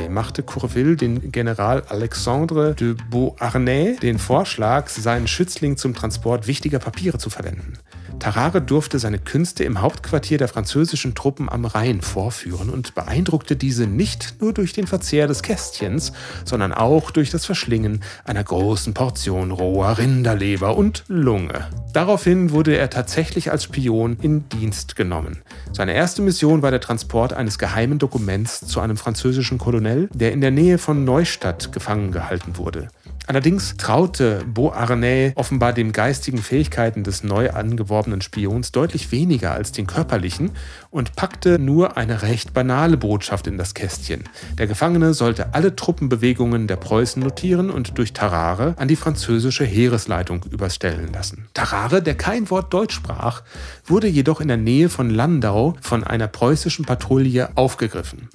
machte Courville den General Alexandre de Beauharnais den Vorschlag, seinen Schützling zum Transport wichtiger Papiere zu verwenden. Tarare durfte seine Künste im Hauptquartier der französischen Truppen am Rhein vorführen und beeindruckte diese nicht nur durch den Verzehr des Kästchens, sondern auch durch das Verschlingen einer großen Portion roher Rinderleber und Lunge. Daraufhin wurde er tatsächlich als Spion in Dienst genommen. Seine erste Mission war der Transport eines geheimen Dokuments zu einem französischen Kolonel, der in der Nähe von Neustadt gefangen gehalten wurde. Allerdings traute Beauharnais offenbar den geistigen Fähigkeiten des neu angeworbenen Spions deutlich weniger als den körperlichen und packte nur eine recht banale Botschaft in das Kästchen. Der Gefangene sollte alle Truppenbewegungen der Preußen notieren und durch Tarare an die französische Heeresleitung überstellen lassen. Tarare, der kein Wort Deutsch sprach, wurde jedoch in der Nähe von Landau von einer preußischen Patrouille aufgegriffen.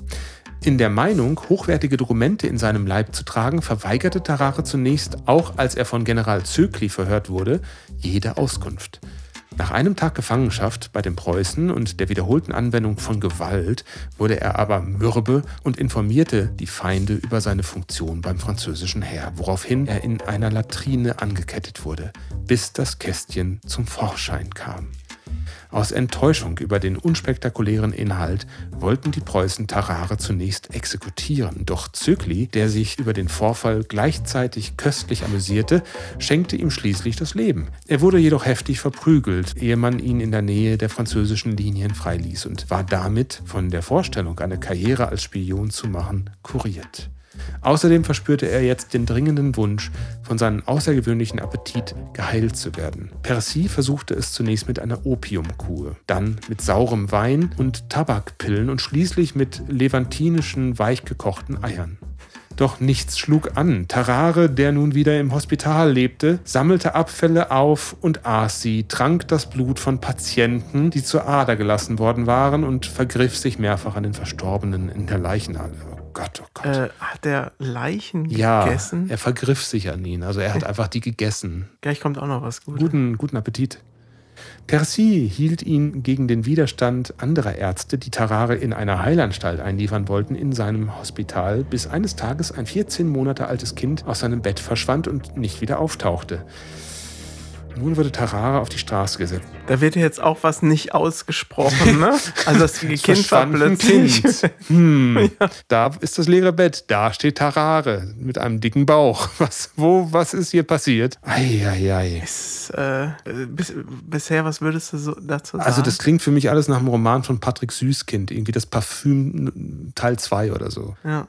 In der Meinung, hochwertige Dokumente in seinem Leib zu tragen, verweigerte Tarare zunächst, auch als er von General Zögli verhört wurde, jede Auskunft. Nach einem Tag Gefangenschaft bei den Preußen und der wiederholten Anwendung von Gewalt wurde er aber mürbe und informierte die Feinde über seine Funktion beim französischen Heer, woraufhin er in einer Latrine angekettet wurde, bis das Kästchen zum Vorschein kam. Aus Enttäuschung über den unspektakulären Inhalt wollten die Preußen Tarare zunächst exekutieren, doch Zögli, der sich über den Vorfall gleichzeitig köstlich amüsierte, schenkte ihm schließlich das Leben. Er wurde jedoch heftig verprügelt, ehe man ihn in der Nähe der französischen Linien freiließ und war damit von der Vorstellung, eine Karriere als Spion zu machen, kuriert. Außerdem verspürte er jetzt den dringenden Wunsch, von seinem außergewöhnlichen Appetit geheilt zu werden. Percy versuchte es zunächst mit einer Opiumkur, dann mit saurem Wein und Tabakpillen und schließlich mit levantinischen weichgekochten Eiern. Doch nichts schlug an. Tarare, der nun wieder im Hospital lebte, sammelte Abfälle auf und aß sie, trank das Blut von Patienten, die zur Ader gelassen worden waren und vergriff sich mehrfach an den Verstorbenen in der Leichenhalle. Gott, oh Gott. Äh, hat der Leichen Ja, gegessen? er vergriff sich an ihn. Also er hat einfach die gegessen. Gleich kommt auch noch was Gutes. Guten, guten Appetit. Percy hielt ihn gegen den Widerstand anderer Ärzte, die Tarare in einer Heilanstalt einliefern wollten, in seinem Hospital, bis eines Tages ein 14 Monate altes Kind aus seinem Bett verschwand und nicht wieder auftauchte. Nun wurde Tarare auf die Straße gesetzt. Da wird jetzt auch was nicht ausgesprochen, ne? Also das Kind war plötzlich. Hm. Da ist das leere Bett. Da steht Tarare mit einem dicken Bauch. Was, wo, was ist hier passiert? Eieiei. Ist, äh, bis, bisher, was würdest du so dazu sagen? Also, das klingt für mich alles nach einem Roman von Patrick Süßkind. Irgendwie das Parfüm Teil 2 oder so. ja.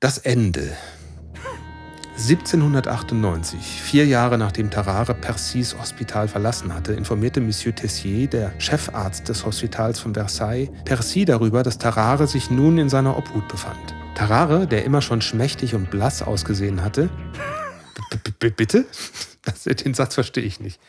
Das Ende. 1798, vier Jahre nachdem Tarare Percys Hospital verlassen hatte, informierte Monsieur Tessier, der Chefarzt des Hospitals von Versailles, Percy darüber, dass Tarare sich nun in seiner Obhut befand. Tarare, der immer schon schmächtig und blass ausgesehen hatte. Bitte? Das, den Satz verstehe ich nicht.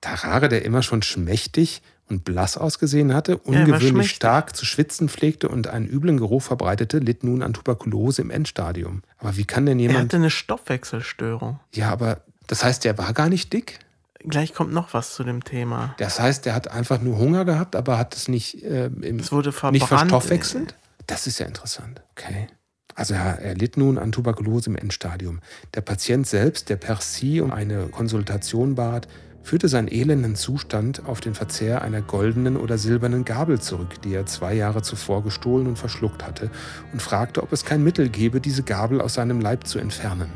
Tarare, der immer schon schmächtig und blass ausgesehen hatte, er ungewöhnlich schmächtig. stark zu schwitzen pflegte und einen üblen Geruch verbreitete, litt nun an Tuberkulose im Endstadium. Aber wie kann denn Er jemand. hatte eine Stoffwechselstörung. Ja, aber das heißt, der war gar nicht dick? Gleich kommt noch was zu dem Thema. Das heißt, der hat einfach nur Hunger gehabt, aber hat es nicht, äh, im, Es wurde verbrannt. nicht verstoffwechselt? Das ist ja interessant. Okay. Also ja, er litt nun an Tuberkulose im Endstadium. Der Patient selbst, der Percy um eine Konsultation bat, führte seinen elenden Zustand auf den Verzehr einer goldenen oder silbernen Gabel zurück, die er zwei Jahre zuvor gestohlen und verschluckt hatte, und fragte, ob es kein Mittel gäbe, diese Gabel aus seinem Leib zu entfernen.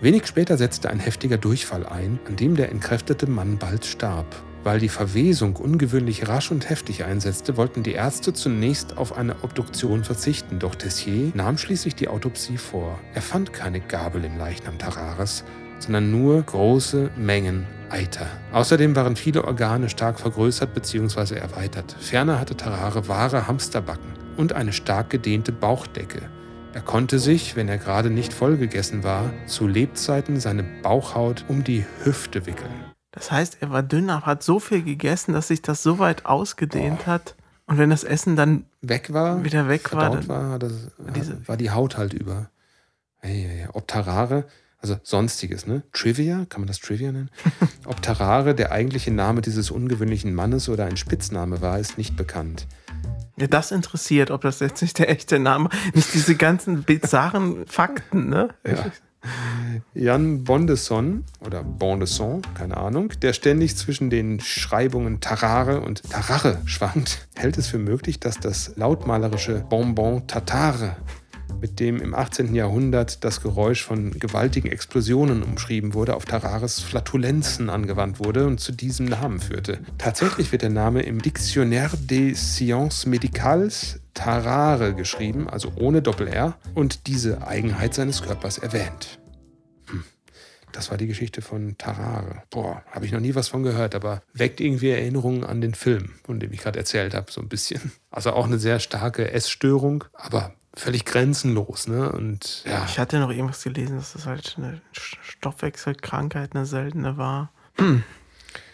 Wenig später setzte ein heftiger Durchfall ein, an dem der entkräftete Mann bald starb. Weil die Verwesung ungewöhnlich rasch und heftig einsetzte, wollten die Ärzte zunächst auf eine Obduktion verzichten, doch Tessier nahm schließlich die Autopsie vor. Er fand keine Gabel im Leichnam Tarares, sondern nur große Mengen Eiter. Außerdem waren viele Organe stark vergrößert bzw. erweitert. Ferner hatte Tarare wahre Hamsterbacken und eine stark gedehnte Bauchdecke. Er konnte sich, wenn er gerade nicht vollgegessen war, zu Lebzeiten seine Bauchhaut um die Hüfte wickeln. Das heißt, er war dünn, aber hat so viel gegessen, dass sich das so weit ausgedehnt hat. Und wenn das Essen dann Weg war, wieder weg war, dann, war, das, war die Haut halt über. Hey. Ob Tarare, also sonstiges, ne? Trivia, kann man das Trivia nennen? Ob Tarare der eigentliche Name dieses ungewöhnlichen Mannes oder ein Spitzname war, ist nicht bekannt. ja, das interessiert, ob das jetzt nicht der echte Name, nicht diese ganzen bizarren Fakten, ne? Ja. Jan Bondesson oder Bondesson, keine Ahnung, der ständig zwischen den Schreibungen Tarare und Tarare schwankt, hält es für möglich, dass das lautmalerische Bonbon Tatare, mit dem im 18. Jahrhundert das Geräusch von gewaltigen Explosionen umschrieben wurde, auf Tarares Flatulenzen angewandt wurde und zu diesem Namen führte. Tatsächlich wird der Name im Dictionnaire des Sciences Médicales Tarare geschrieben, also ohne Doppel-R, und diese Eigenheit seines Körpers erwähnt. Hm. Das war die Geschichte von Tarare. Boah, habe ich noch nie was von gehört, aber weckt irgendwie Erinnerungen an den Film, von dem ich gerade erzählt habe, so ein bisschen. Also auch eine sehr starke Essstörung, aber völlig grenzenlos, ne? Und ja, Ich hatte noch irgendwas gelesen, dass das halt eine Stoffwechselkrankheit, eine seltene war. Hm.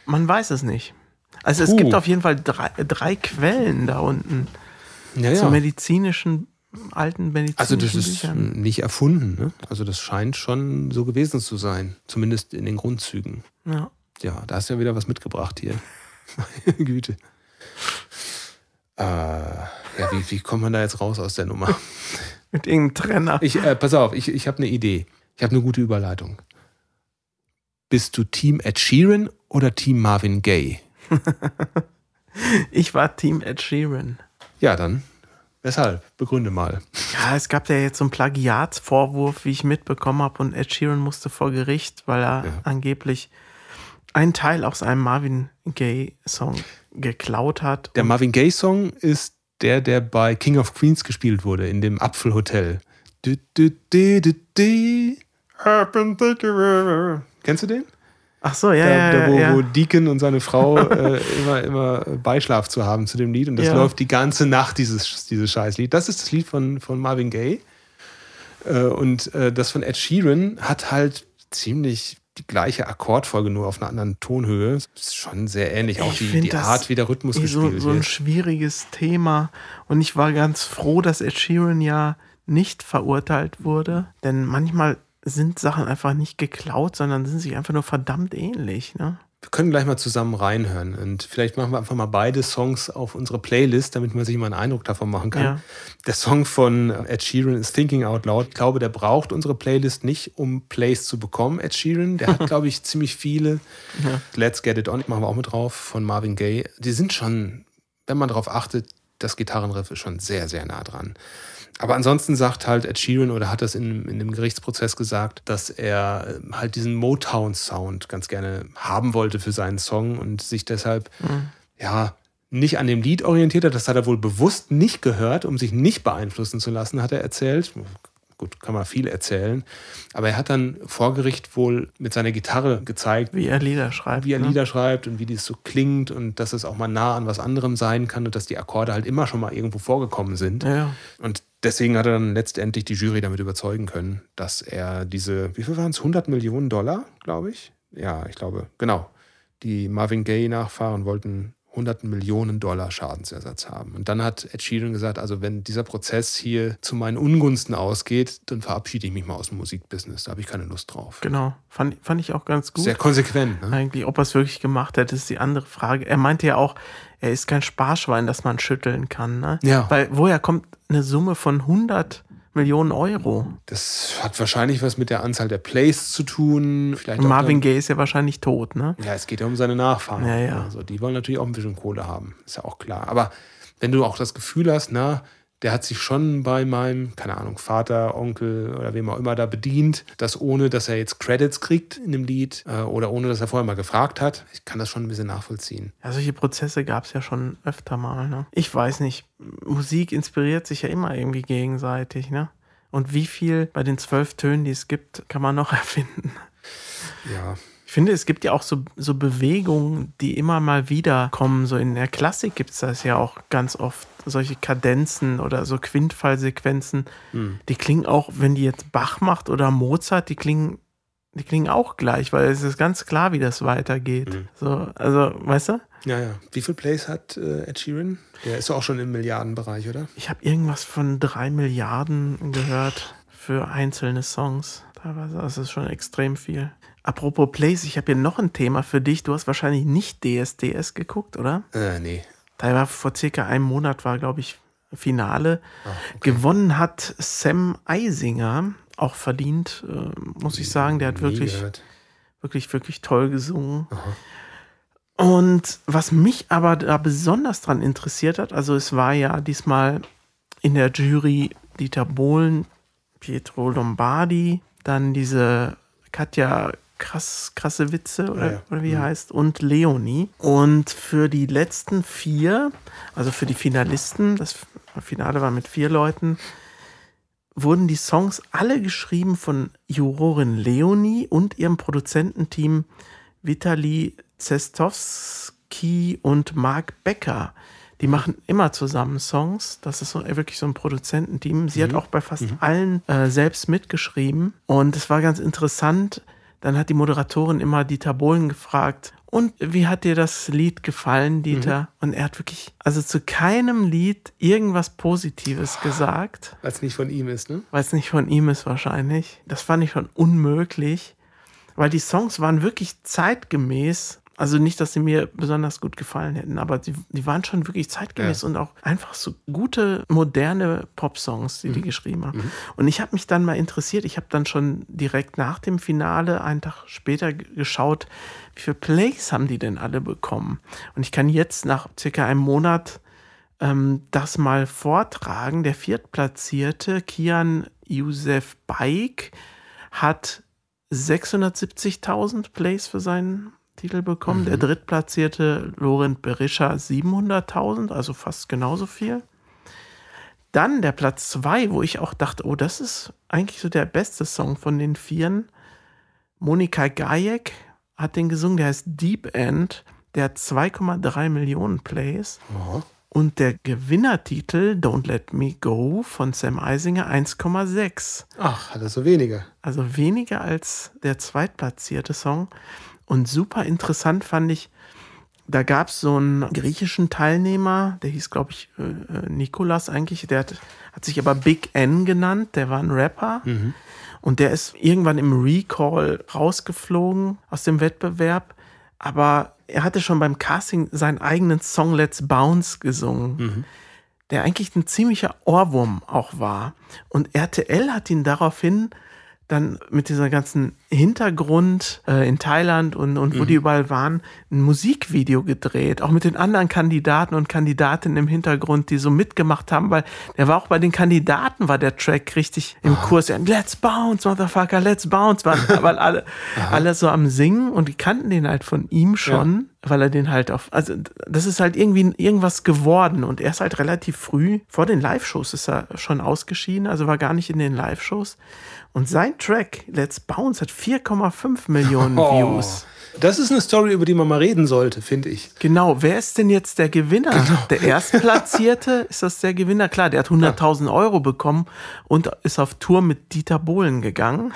Man weiß es nicht. Also es Puh. gibt auf jeden Fall drei, drei Quellen da unten ja, zu ja. medizinischen, alten medizinischen Also das ist Büchern. nicht erfunden, ne? Also das scheint schon so gewesen zu sein, zumindest in den Grundzügen. Ja. Ja, da hast du ja wieder was mitgebracht hier. Meine Güte. Äh, ja, wie, wie kommt man da jetzt raus aus der Nummer? Mit irgendeinem Trenner. Ich, äh, pass auf, ich, ich habe eine Idee. Ich habe eine gute Überleitung. Bist du Team Ed Sheeran oder Team Marvin Gaye? Ich war Team Ed Sheeran. Ja, dann. Weshalb? Begründe mal. Ja, es gab ja jetzt so einen Plagiatsvorwurf, wie ich mitbekommen habe, und Ed Sheeran musste vor Gericht, weil er Ja. angeblich einen Teil aus einem Marvin Gaye-Song geklaut hat. Der Marvin Gaye-Song ist der, der bei King of Queens gespielt wurde, in dem Apfelhotel. Du, du, du, du, du. Kennst du den? Ach so, ja, da, ja, da, wo, ja. wo Deacon und seine Frau äh, immer, immer Beischlaf zu haben zu dem Lied. Und das Ja. läuft die ganze Nacht, dieses, dieses Scheißlied. Das ist das Lied von, von Marvin Gaye. Äh, und äh, das von Ed Sheeran hat halt ziemlich die gleiche Akkordfolge, nur auf einer anderen Tonhöhe. Ist schon sehr ähnlich. Auch Ich die, find die das Art, wie der Rhythmus Eh gespielt so, so ein wird. schwieriges Thema. Und ich war ganz froh, dass Ed Sheeran ja nicht verurteilt wurde. Denn manchmal sind Sachen einfach nicht geklaut, sondern sind sich einfach nur verdammt ähnlich. Ne? Wir können gleich mal zusammen reinhören und vielleicht machen wir einfach mal beide Songs auf unsere Playlist, damit man sich mal einen Eindruck davon machen kann. Ja. Der Song von Ed Sheeran ist Thinking Out Loud. Ich glaube, der braucht unsere Playlist nicht, um Plays zu bekommen. Ed Sheeran, der hat, glaube ich, ziemlich viele. Let's Get It On machen wir auch mit drauf von Marvin Gaye. Die sind schon, wenn man darauf achtet, das Gitarrenriff ist schon sehr, sehr nah dran. Aber ansonsten sagt halt Ed Sheeran oder hat das in, in dem Gerichtsprozess gesagt, dass er äh, halt diesen Motown-Sound ganz gerne haben wollte für seinen Song und sich deshalb ja nicht an dem Lied orientiert hat. Das hat er wohl bewusst nicht gehört, um sich nicht beeinflussen zu lassen, hat er erzählt. Gut, kann man viel erzählen. Aber er hat dann vor Gericht wohl mit seiner Gitarre gezeigt, Wie er Lieder schreibt. wie er ne? Lieder schreibt und wie das so klingt und dass es auch mal nah an was anderem sein kann und dass die Akkorde halt immer schon mal irgendwo vorgekommen sind. Ja. Und deswegen hat er dann letztendlich die Jury damit überzeugen können, dass er diese, wie viel waren es? 100 Millionen Dollar, glaube ich? Ja, ich glaube, genau. Die Marvin Gaye-Nachfahren wollten 100 Millionen Dollar Schadensersatz haben. Und dann hat Ed Sheeran gesagt, also wenn dieser Prozess hier zu meinen Ungunsten ausgeht, dann verabschiede ich mich mal aus dem Musikbusiness. Da habe ich keine Lust drauf. Genau. Fand, fand ich auch ganz gut. Sehr konsequent, ne? Eigentlich, ob er es wirklich gemacht hat, ist die andere Frage. Er meinte ja auch, er ist kein Sparschwein, das man schütteln kann. Ne? Ja. Weil woher kommt eine Summe von 100 Millionen Euro? Das hat wahrscheinlich was mit der Anzahl der Plays zu tun. Vielleicht Marvin Gaye ist ja wahrscheinlich tot, ne? Ja, es geht ja um seine Nachfahren. Ja, ja. Also die wollen natürlich auch ein bisschen Kohle haben. Ist ja auch klar. Aber wenn du auch das Gefühl hast, na, der hat sich schon bei meinem, keine Ahnung, Vater, Onkel oder wem auch immer da bedient, das ohne, dass er jetzt Credits kriegt in dem Lied äh, oder ohne, dass er vorher mal gefragt hat. Ich kann das schon ein bisschen nachvollziehen. Ja, solche Prozesse gab es ja schon öfter mal, ne? Ich weiß nicht, Musik inspiriert sich ja immer irgendwie gegenseitig, ne? Und wie viel bei den zwölf Tönen, die es gibt, kann man noch erfinden? Ja, Ich finde, es gibt ja auch so, so Bewegungen, die immer mal wieder kommen. So in der Klassik gibt es das ja auch ganz oft. Solche Kadenzen oder so Quintfallsequenzen. Die klingen auch, wenn die jetzt Bach macht oder Mozart, die klingen, die klingen auch gleich, weil es ist ganz klar, wie das weitergeht. So, also, weißt du? ja, ja. Wie viel Plays hat äh, Ed Sheeran? Der ist auch schon im Milliardenbereich, oder? Ich habe irgendwas von drei Milliarden gehört für einzelne Songs. Teilweise, das ist schon extrem viel. Apropos Plays, ich habe hier noch ein Thema für dich. Du hast wahrscheinlich nicht DSDS geguckt, oder? Äh, nee. Da war vor circa einem Monat, war, glaube ich, Finale. Gewonnen hat Sam Eisinger, auch verdient, äh, muss ich sagen. Der hat Nie wirklich, gehört. wirklich, wirklich toll gesungen. Und was mich aber da besonders dran interessiert hat, also es war ja diesmal in der Jury Dieter Bohlen, Pietro Lombardi, dann diese Katja krass, krasse Witze oder, Ja, ja. oder wie die heißt und Leonie. Und für die letzten vier, also für die Finalisten, das Finale war mit vier Leuten, wurden die Songs alle geschrieben von Jurorin Leonie und ihrem Produzententeam Vitali Zestowski und Mark Becker. Die machen immer zusammen Songs. Das ist so, wirklich so ein Produzententeam. Sie hat auch bei fast allen äh, selbst mitgeschrieben. Und es war ganz interessant. Dann hat die Moderatorin immer Dieter Bohlen gefragt, und wie hat dir das Lied gefallen, Dieter? Und er hat wirklich, also zu keinem Lied irgendwas Positives gesagt Weil es nicht von ihm ist, ne? weil es nicht von ihm ist wahrscheinlich. Das fand ich schon unmöglich, weil die Songs waren wirklich zeitgemäß. Also nicht, dass sie mir besonders gut gefallen hätten, aber die, die waren schon wirklich zeitgemäß Ja. und auch einfach so gute, moderne Pop-Songs, die die geschrieben haben. Und ich habe mich dann mal interessiert, ich habe dann schon direkt nach dem Finale, einen Tag später, geschaut, wie viele Plays haben die denn alle bekommen. Und ich kann jetzt nach circa einem Monat ähm, das mal vortragen. Der viertplatzierte Kian Youssef Baik hat 670.000 Plays für seinen Titel bekommen. Der drittplatzierte Laurent Berisha 700.000, also fast genauso viel. Dann der Platz 2, wo ich auch dachte, oh, das ist eigentlich so der beste Song von den Vieren. Monika Gajek hat den gesungen, der heißt Deep End. Der hat 2,3 Millionen Plays. Und der Gewinnertitel Don't Let Me Go von Sam Eisinger 1,6. Ach, hat er so wenige. Also weniger als der zweitplatzierte Song. Und super interessant fand ich, da gab es so einen griechischen Teilnehmer, der hieß, glaube ich, äh, äh, Nikolas eigentlich, der hat, hat sich aber Big N genannt, der war ein Rapper. Und der ist irgendwann im Recall rausgeflogen aus dem Wettbewerb. aber er hatte schon beim Casting seinen eigenen Song Let's Bounce gesungen, der eigentlich ein ziemlicher Ohrwurm auch war. Und RTL hat ihn daraufhin dann mit dieser ganzen Hintergrund äh, in Thailand und, und wo die überall waren, ein Musikvideo gedreht, auch mit den anderen Kandidaten und Kandidatinnen im Hintergrund, die so mitgemacht haben, weil der war auch bei den Kandidaten, war der Track richtig im Kurs. Ja, let's bounce, Motherfucker, let's bounce, waren, weil alle, alle so am Singen und die kannten den halt von ihm schon, weil er den halt auf, also das ist halt irgendwie irgendwas geworden und er ist halt relativ früh, vor den Live-Shows ist er schon ausgeschieden, also war gar nicht in den Live-Shows. Und sein Track, Let's Bounce, hat 4,5 Millionen Oh. Views. Das ist eine Story, über die man mal reden sollte, finde ich. Genau, wer ist denn jetzt der Gewinner? Genau. Der Erstplatzierte, ist das der Gewinner? Klar, der hat 100.000 Euro bekommen und ist auf Tour mit Dieter Bohlen gegangen.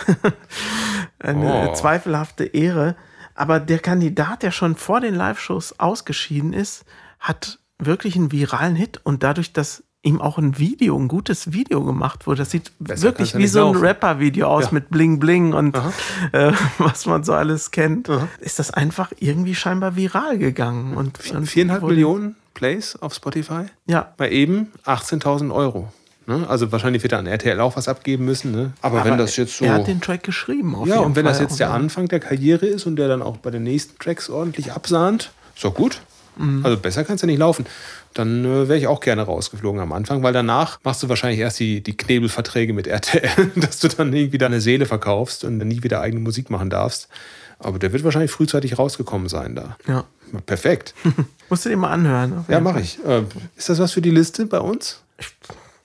Eine Oh. zweifelhafte Ehre. Aber der Kandidat, der schon vor den Live-Shows ausgeschieden ist, hat wirklich einen viralen Hit und dadurch, dass ihm auch ein Video, ein gutes Video gemacht wurde. Das sieht Besser wirklich wie so ein. Rapper-Video aus Ja. mit Bling Bling und äh, was man so alles kennt. Ist das einfach irgendwie scheinbar viral gegangen. Und, und Viereinhalb Millionen Plays auf Spotify. Ja. Bei eben 18.000 Euro. Ne? Also wahrscheinlich wird er an RTL auch was abgeben müssen. Ne? Aber, wenn das jetzt so. Er hat den Track geschrieben. Ja, und wenn das Fall jetzt der? Anfang der Karriere ist und der dann auch bei den nächsten Tracks ordentlich absahnt, ist doch gut. Mhm. Also besser kann es ja nicht laufen. Dann äh, wäre ich auch gerne rausgeflogen am Anfang, weil danach machst du wahrscheinlich erst die, die Knebelverträge mit RTL, dass du dann irgendwie deine Seele verkaufst und dann nie wieder eigene Musik machen darfst. Aber der wird wahrscheinlich frühzeitig rausgekommen sein da. Ja. Perfekt. Musst du dir mal anhören. Ja, mache ich. Äh, ist das was für die Liste bei uns?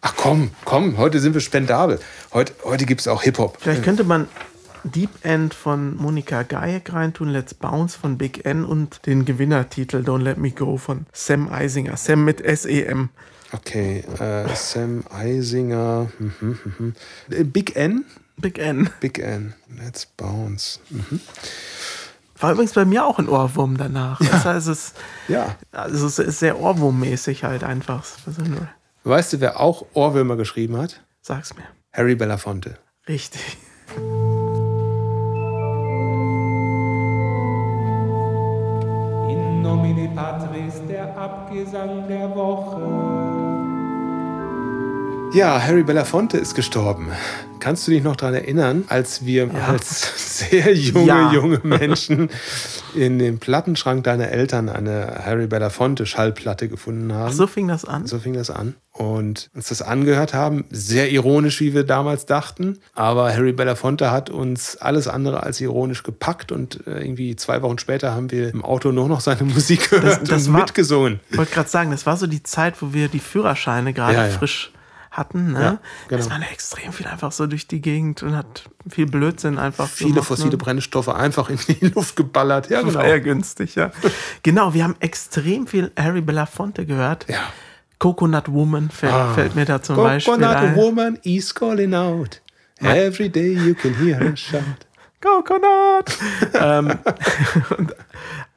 Ach komm, komm, heute sind wir spendabel. Heute, heute gibt es auch Hip-Hop. Vielleicht könnte man Deep End von Monika Gajek reintun, Let's Bounce von Big N und den Gewinnertitel Don't Let Me Go von Sam Eisinger. Sam mit S-E-M. Okay, äh, Sam Eisinger. Mhm, mhm. Äh, Big N? Big N. Big N. Let's bounce. Mhm. War übrigens bei mir auch ein Ohrwurm danach. Das heißt, es ist, Ja. also es ist sehr Ohrwurmmäßig halt einfach. Weißt du, wer auch Ohrwürmer geschrieben hat? Sag's mir. Harry Belafonte. Richtig. In nomine Patris, der Abgesang der Woche. Ja, Harry Belafonte ist gestorben. Kannst du dich noch daran erinnern, als wir als sehr junge, Ja. junge Menschen in dem Plattenschrank deiner Eltern eine Harry Belafonte Schallplatte gefunden haben? Ach, so fing das an. So fing das an. Und uns das angehört haben, sehr ironisch, wie wir damals dachten. Aber Harry Belafonte hat uns alles andere als ironisch gepackt und äh, irgendwie zwei Wochen später haben wir im Auto nur noch seine Musik gehört das und war- mitgesungen. Ich wollte gerade sagen, das war so die Zeit, wo wir die Führerscheine gerade Ja, ja. frisch hatten. Ne? Ja, genau. Das war extrem viel einfach so durch die Gegend und hat viel Blödsinn einfach Viele gemacht, fossile ne? Brennstoffe einfach in die Luft geballert. Ja, genau. War ja günstig, ja. genau, wir haben extrem viel Harry Belafonte gehört. Ja. Coconut Woman fällt, Ah. fällt mir da zum Beispiel Coconut woman is calling out. Every day you can hear her shout. Coconut! ähm,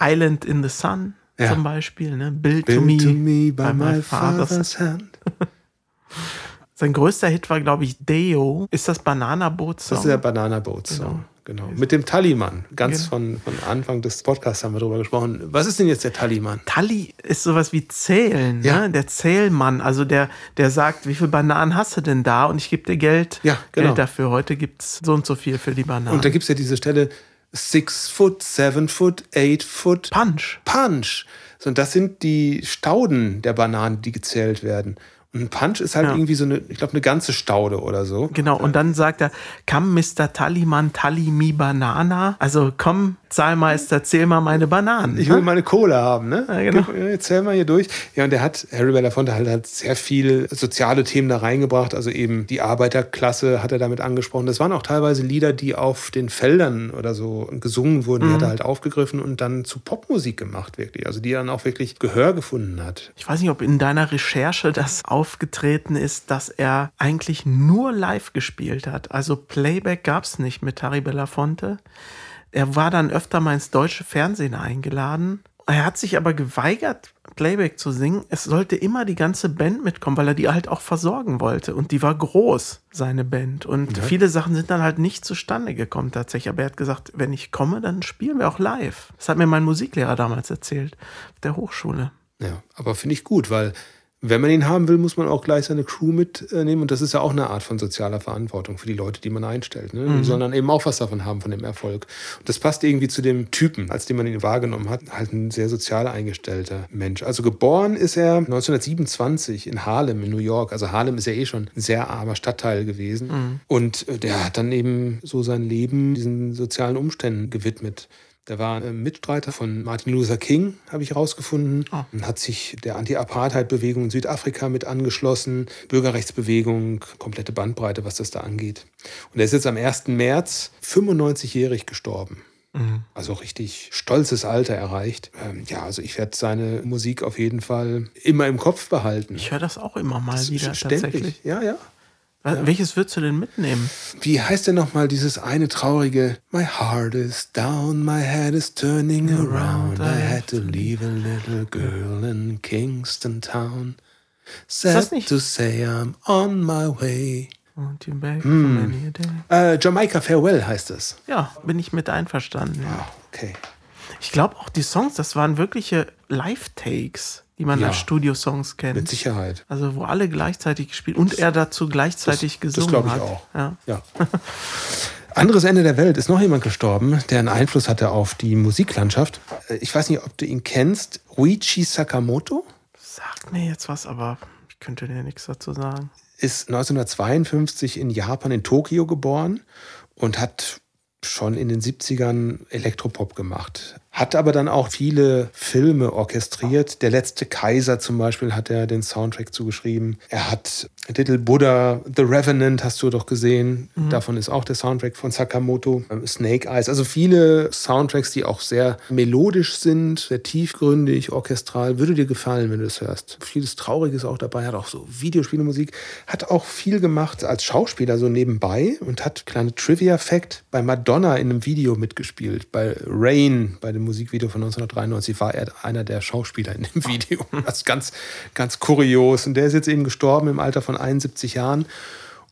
Island in the Sun Ja. zum Beispiel. Ne? Build, Built to Me, to me by my father's father's hand. Sein größter Hit war, glaube ich, Deo. Ist das Bananaboot Song? Das ist der Banana Boat Song. Genau. Mit dem Tallyman. Ganz von, von Anfang des Podcasts haben wir drüber gesprochen. Was ist denn jetzt der Tallyman? Tally ist sowas wie Zählen, Ja. ne? Der Zählmann, also der, der sagt, wie viel Bananen hast du denn da? Und ich gebe dir Geld, Ja, genau. Geld dafür. Heute gibt es so und so viel für die Bananen. Und da gibt es ja diese Stelle Six Foot, Seven Foot, Eight Foot. Punch. Punch. So, und das sind die Stauden der Bananen, die gezählt werden. Ein Punch ist halt Ja. irgendwie so eine, ich glaube, eine ganze Staude oder so. Genau, und dann sagt er, komm, Mr. Tallyman, tally me Banana. Also komm, Zahlmeister, zähl mal meine Bananen. Ich will meine Kohle haben, ne? Ja, genau. Gib- zähl mal hier durch. Ja, und der hat, Harry Belafonte halt, hat sehr viel soziale Themen da reingebracht. Also eben die Arbeiterklasse hat er damit angesprochen. Das waren auch teilweise Lieder, die auf den Feldern oder so gesungen wurden. Die hat er halt aufgegriffen und dann zu Popmusik gemacht, wirklich. Also die dann auch wirklich Gehör gefunden hat. Ich weiß nicht, ob in deiner Recherche das aufgetreten ist, dass er eigentlich nur live gespielt hat. Also Playback gab es nicht mit Harry Belafonte. Er war dann öfter mal ins deutsche Fernsehen eingeladen Er hat sich aber geweigert, Playback zu singen. Es sollte immer die ganze Band mitkommen, weil er die halt auch versorgen wollte. Und die war groß, seine Band. Und viele Sachen sind dann halt nicht zustande gekommen tatsächlich. Aber er hat gesagt, wenn ich komme, dann spielen wir auch live. Das hat mir mein Musiklehrer damals erzählt, auf der Hochschule. Ja, aber finde ich gut, weil wenn man ihn haben will, muss man auch gleich seine Crew mitnehmen. Und das ist ja auch eine Art von sozialer Verantwortung für die Leute, die man einstellt. Ne? Sollen dann eben auch was davon haben, von dem Erfolg. Und das passt irgendwie zu dem Typen, als den man ihn wahrgenommen hat. Halt ein sehr sozial eingestellter Mensch. Also geboren ist er 1927 in Harlem in New York. Also Harlem ist ja eh schon ein sehr armer Stadtteil gewesen. Und äh, der hat dann eben so sein Leben diesen sozialen Umständen gewidmet. Der war ein Mitstreiter von Martin Luther King, habe ich herausgefunden. Und hat sich der Anti-Apartheid-Bewegung in Südafrika mit angeschlossen. Bürgerrechtsbewegung, komplette Bandbreite, was das da angeht. Und er ist jetzt am 1. März 95-jährig gestorben. Also richtig stolzes Alter erreicht. Ähm, ja, also ich werde seine Musik auf jeden Fall immer im Kopf behalten. Ich höre das auch immer mal Das wieder ständig. tatsächlich. Ja, ja. Was- Welches würdest du denn mitnehmen? Wie heißt denn nochmal dieses eine traurige My heart is down, my head is turning around. I had to leave a little girl in Kingston Town. Sad to say I'm on my way. Und you back Hm. Äh, Jamaica Farewell heißt es. Ja, bin ich mit einverstanden. Ja. Ah, okay. Ich glaube auch die Songs, das waren wirkliche Live-Takes, die man Ja. als Studiosongs kennt. Mit Sicherheit. Also wo alle gleichzeitig gespielt und er dazu gleichzeitig das gesungen glaub ich hat. auch. Ja. Ja. Anderes Ende der Welt ist noch jemand gestorben, der einen Einfluss hatte auf die Musiklandschaft. Äh, Ich weiß nicht, ob du ihn kennst. Ruichi Sakamoto Sagt mir jetzt was, aber ich könnte dir nichts dazu sagen. ist 1952 in Japan, in Tokio geboren und hat schon in den 70ern Elektropop gemacht. Hat aber dann auch viele Filme orchestriert. Der letzte Kaiser zum Beispiel hat er den Soundtrack zugeschrieben. Er hat Little Buddha, The Revenant hast du doch gesehen. Davon ist auch der Soundtrack von Sakamoto. Snake Eyes. Also viele Soundtracks, die auch sehr melodisch sind, sehr tiefgründig, orchestral. Würde dir gefallen, wenn du das hörst. Vieles Trauriges auch dabei. Hat auch so Videospielemusik. Hat auch viel gemacht als Schauspieler so nebenbei und hat kleine Trivia-Fact bei Madonna in einem Video mitgespielt. Bei Rain, bei dem Musikvideo von 1993, war er einer der Schauspieler in dem Video. Das ist ganz, ganz kurios. Und der ist jetzt eben gestorben im Alter von 71 Jahren.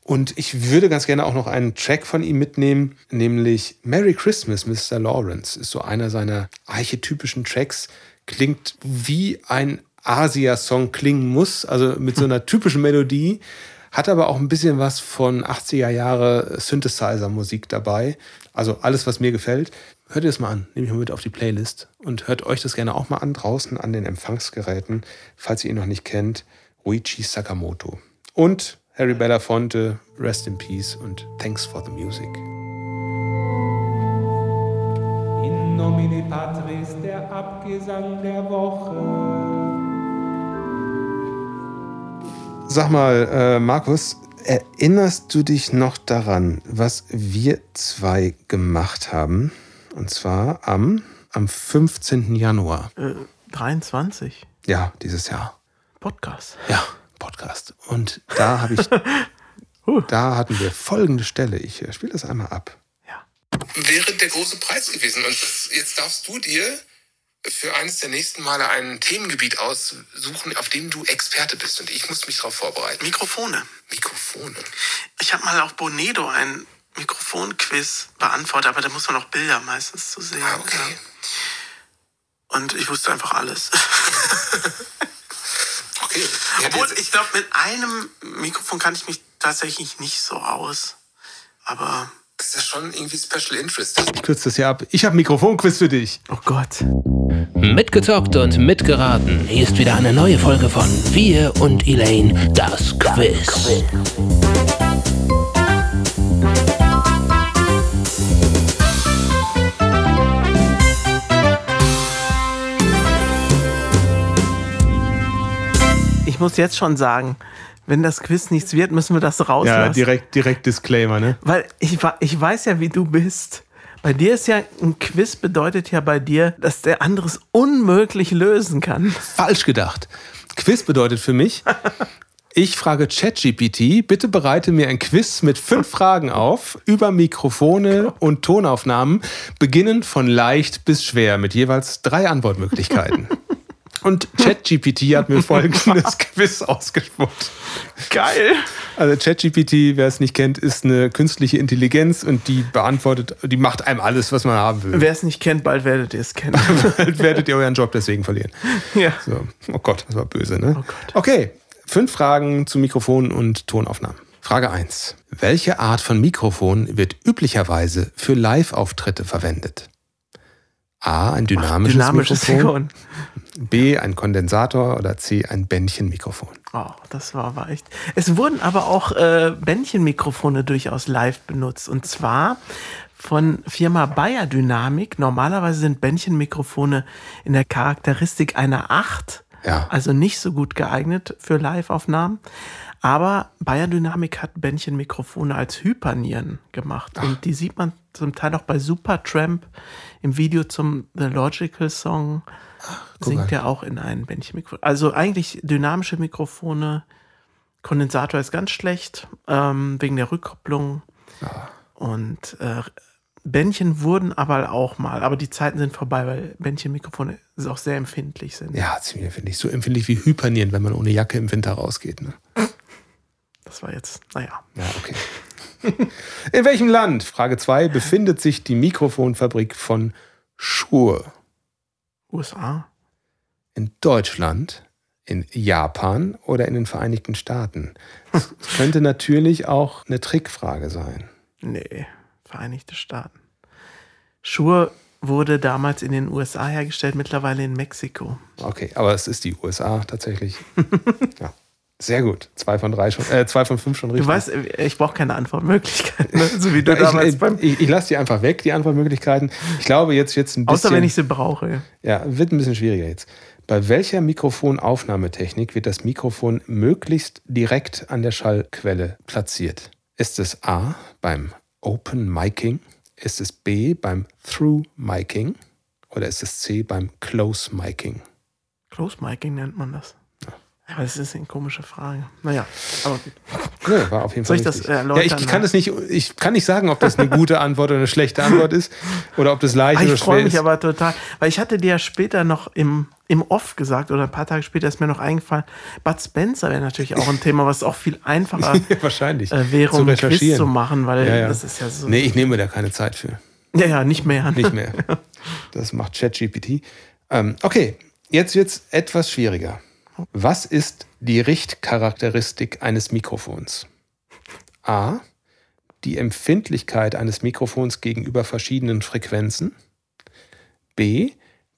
Und ich würde ganz gerne auch noch einen Track von ihm mitnehmen, nämlich Merry Christmas, Mr. Lawrence. Ist so einer seiner archetypischen Tracks. Klingt wie ein Asia-Song klingen muss, also mit so einer typischen Melodie. Hat aber auch ein bisschen was von 80er Jahre Synthesizer-Musik dabei. Also alles, was mir gefällt. Hört ihr es mal an, nehme ich mal mit auf die Playlist und hört euch das gerne auch mal an draußen an den Empfangsgeräten, falls ihr ihn noch nicht kennt. Ruichi Sakamoto. Und Harry Belafonte, Rest in Peace und Thanks for the Music. In nomine Patris der Abgesang der Woche. Sag mal, äh, Markus, erinnerst du dich noch daran, was wir zwei gemacht haben? Und zwar am, am 15. Januar. Äh, 23 Ja, dieses Jahr. Podcast. Ja, Podcast. Und da habe ich, da hatten wir folgende Stelle. Ich äh, spiele das einmal ab. Ja. wäre der große Preis gewesen. Und das, jetzt darfst du dir für eines der nächsten Male ein Themengebiet aussuchen, auf dem du Experte bist. Und ich muss mich darauf vorbereiten. Mikrofone. Mikrofone. Ich habe mal auf Bonedo ein Mikrofonquiz beantwortet, aber da muss man auch Bilder meistens zu sehen. Ah, okay. Ja. Und ich wusste einfach alles. Okay. Ja, Obwohl, ich glaube, mit einem Mikrofon kann ich mich tatsächlich nicht so aus. Aber. ist das schon irgendwie Special Interest. Ich kürze das hier ab. Ich habe Mikrofonquiz für dich. Oh Gott. Mitgezockt und mitgeraten. Hier ist wieder eine neue Folge von Wir und Elaine, das Quiz. Ich muss jetzt schon sagen, wenn das Quiz nichts wird, müssen wir das Ja, rauslassen. direkt, direkt Disclaimer, ne? Weil ich, ich weiß ja, wie du bist. Bei dir ist ja ein Quiz bedeutet ja bei dir, dass der andere es unmöglich lösen kann. Falsch gedacht. Quiz bedeutet für mich, Ich frage ChatGPT, bitte bereite mir ein Quiz mit fünf Fragen auf über Mikrofone und Tonaufnahmen, beginnend von leicht bis schwer, mit jeweils drei Antwortmöglichkeiten. Und ChatGPT hat mir folgendes Quiz ausgespuckt. Geil. Also ChatGPT, wer es nicht kennt, ist eine künstliche Intelligenz und die beantwortet, die macht einem alles, was man haben will. Wer es nicht kennt, bald werdet ihr es kennen. Bald werdet ihr euren Job deswegen verlieren. ja. So. Oh Gott, das war böse, ne? Oh Gott. Okay, fünf Fragen zu Mikrofon und Tonaufnahmen. Frage 1. Welche Art von Mikrofon wird üblicherweise für Live-Auftritte verwendet? A. Ein dynamisches, Dynamisches Mikrofon. Mikrofon. B. Ein Kondensator oder C. Ein Bändchenmikrofon. Oh, das war aber echt. Es wurden aber auch äh, Bändchenmikrofone durchaus live benutzt. Und zwar von Firma Bayer Dynamic. Normalerweise sind Bändchenmikrofone in der Charakteristik einer 8. Ja. Also nicht so gut geeignet für Live-Aufnahmen. Aber Bayer Dynamic hat Bändchenmikrofone als Hypernieren gemacht. Und die sieht man zum Teil auch bei Supertramp im Video zum The Logical Song. singt er auch in ein Bändchenmikrofon. Also eigentlich dynamische Mikrofone. Kondensator ist ganz schlecht, ähm, wegen der Rückkopplung. Und äh, Bändchen wurden aber auch mal, aber die Zeiten sind vorbei, weil Bändchenmikrofone auch sehr empfindlich sind. Ja, ziemlich empfindlich. So empfindlich wie Hypernieren, wenn man ohne Jacke im Winter rausgeht. Ne? Das war jetzt, naja. Ja, okay. In welchem Land, Frage 2, befindet sich die Mikrofonfabrik von Shure? USA? In Deutschland, in Japan oder in den Vereinigten Staaten? Das könnte natürlich auch eine Trickfrage sein. Nee, Vereinigte Staaten. Schuhe wurde damals in den USA hergestellt, mittlerweile in Mexiko. Okay, aber es ist die USA tatsächlich. ja. Sehr gut. Zwei von drei schon, äh, zwei von fünf schon richtig. Du weißt, ich brauche keine Antwortmöglichkeiten, ne? so wie du Ja, damals ich, beim. ich, ich lasse die einfach weg, die Antwortmöglichkeiten. Ich glaube jetzt jetzt ein bisschen. Außer wenn ich sie brauche. Ja, wird ein bisschen schwieriger jetzt. Bei welcher Mikrofonaufnahmetechnik wird das Mikrofon möglichst direkt an der Schallquelle platziert? Ist es A beim Open Miking? Ist es B beim Through Miking? Oder ist es C beim Close Miking? Close Miking nennt man das. Aber das ist eine komische Frage. Naja, aber gut. Nee, war auf jeden Soll Fall ich das richtig. erläutern, Ja, ich, ich kann es nicht, ich kann nicht sagen, ob das eine gute Antwort oder eine schlechte Antwort ist oder ob das leicht Ah, oder ich freue schwer mich ist. aber total, weil ich hatte dir ja später noch im, im Off gesagt oder ein paar Tage später ist mir noch eingefallen, Bud Spencer wäre natürlich auch ein Thema, was auch viel einfacher Wahrscheinlich. äh, wäre, zu um ein Quiz recherchieren. zu machen, weil Ja, ja. das ist ja so. Nee, ich nehme da keine Zeit für. Ja, ja, nicht mehr. Nicht mehr. Das macht ChatGPT. Ähm, okay, jetzt wird es etwas schwieriger. Was ist die Richtcharakteristik eines Mikrofons? A. Die Empfindlichkeit eines Mikrofons gegenüber verschiedenen Frequenzen. B.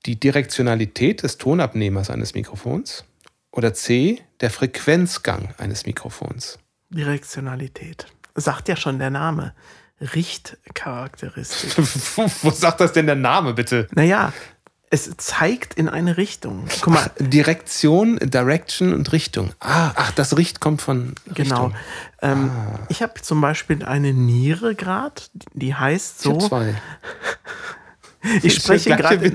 Die Direktionalität des Tonabnehmers eines Mikrofons. Oder C. Der Frequenzgang eines Mikrofons. Direktionalität. Sagt ja schon der Name. Richtcharakteristik. Wo sagt das denn der Name, bitte? naja, es zeigt in eine Richtung. Guck mal, Direktion, Direction und Richtung. Ah, ach, das Richt kommt von genau. Richtung. Ähm, Ich habe zum Beispiel eine Niere gerade, die heißt Ich so. zwei. Ich spreche gerade in,